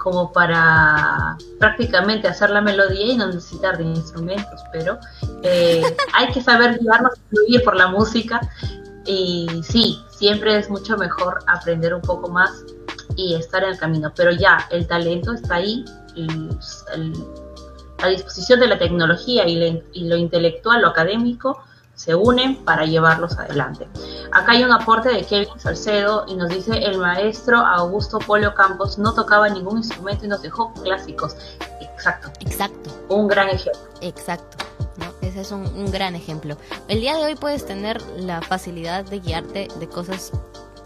como para prácticamente hacer la melodía y no necesitar de instrumentos, pero eh, hay que saber guiarnos y por la música y sí, siempre es mucho mejor aprender un poco más y estar en el camino, pero ya el talento está ahí, y la disposición de la tecnología y, y lo intelectual, lo académico, se unen para llevarlos adelante. Acá hay un aporte de Kevin Salcedo y nos dice el maestro Augusto Polio Campos no tocaba ningún instrumento y nos dejó clásicos. Exacto. Exacto. Un gran ejemplo. Exacto. Ese es un, un gran ejemplo. El día de hoy puedes tener la facilidad de guiarte de cosas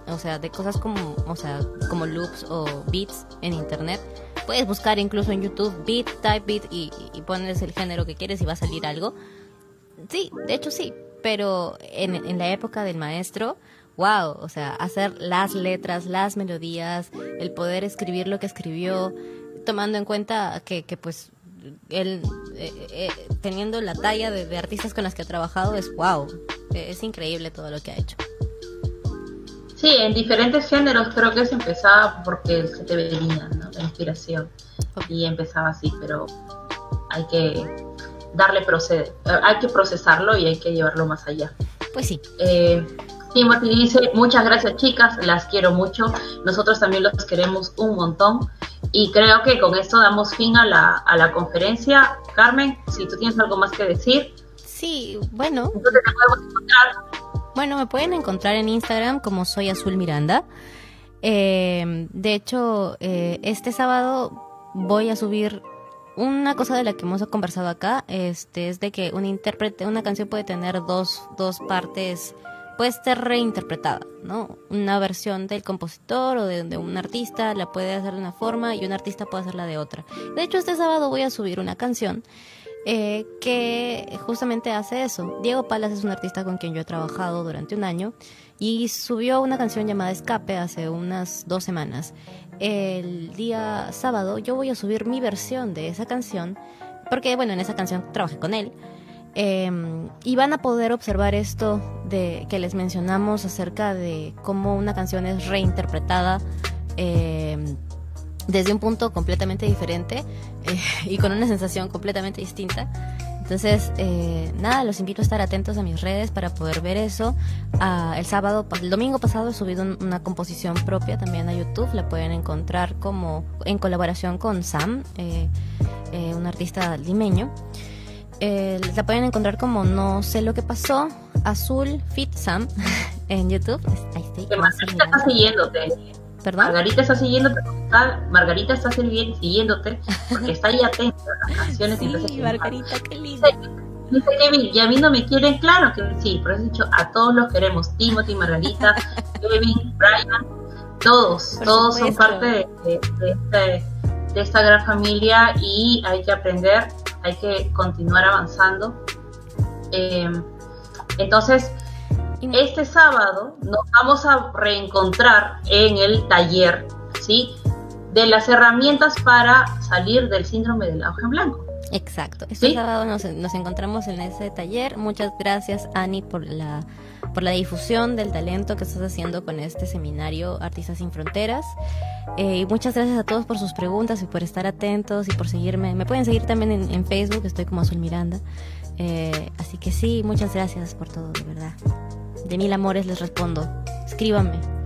o sea, de cosas como, o sea, como loops o beats en internet. Puedes buscar incluso en YouTube beat, type beat y, pones el género que quieres y va a salir algo. Sí, de hecho sí, pero en, en la época del maestro, wow, o sea, hacer las letras, las melodías, el poder escribir lo que escribió, tomando en cuenta que, que pues él, eh, eh, teniendo la talla de, de, artistas con las que ha trabajado, es wow, es increíble todo lo que ha hecho. Sí, en diferentes géneros creo que se empezaba porque se te venía, ¿no? La inspiración. Y empezaba así, pero hay que darle procede, eh, hay que procesarlo y hay que llevarlo más allá. Pues sí. Eh, Timothy dice, muchas gracias chicas, las quiero mucho, nosotros también los queremos un montón y creo que con esto damos fin a la, a la conferencia. Carmen, si tú tienes algo más que decir. Sí, bueno. ¿Dónde te podemos encontrar? Bueno, me pueden encontrar en Instagram como soy Azul Miranda. Eh, de hecho, eh, este sábado voy a subir una cosa de la que hemos conversado acá este, es de que un intérprete, una canción puede tener dos, dos partes, puede ser reinterpretada, ¿no? Una versión del compositor o de, un artista la puede hacer de una forma y un artista puede hacerla de otra. De hecho, este sábado voy a subir una canción eh, que justamente hace eso. Diego Palas es un artista con quien yo he trabajado durante un año y subió una canción llamada Escape hace unas dos semanas el día sábado yo voy a subir mi versión de esa canción, porque bueno, en esa canción trabajé con él. Em, y van a poder observar esto de que les mencionamos acerca de cómo una canción es reinterpretada em, desde un punto completamente diferente eh, y con una sensación completamente distinta. Entonces, eh, nada, los invito a estar atentos a mis redes para poder ver eso. Ah, el sábado, el domingo pasado he subido una composición propia también a YouTube. La pueden encontrar como en colaboración con Sam, eh, eh, un artista limeño. la pueden encontrar como No sé lo que pasó, Azul Fit Sam en YouTube. Ahí está siguiéndote. Margarita está siguiéndote, Margarita está siguiéndote porque está ahí atenta a las canciones. Sí, Margarita, qué linda. Dice Kevin, y a mí no me quieren, claro que sí, pero he dicho, a todos los queremos, Timothy, Margarita, Kevin, Brian, todos, todos son parte de, este, de, esta gran familia y hay que aprender, hay que continuar avanzando. Eh, entonces, este sábado nos vamos a reencontrar en el taller, ¿sí? De las herramientas para salir del síndrome del en blanco. Exacto. Este sábado nos, encontramos en ese taller. Muchas gracias, Ani, por la, por la difusión del talento que estás haciendo con este seminario Artistas sin Fronteras. Eh, y muchas gracias a todos por sus preguntas y por estar atentos y por seguirme. Me pueden seguir también en, en Facebook, estoy como Azul Miranda. Eh, así que sí, muchas gracias por todo, de verdad. De mil amores les respondo. Escríbanme.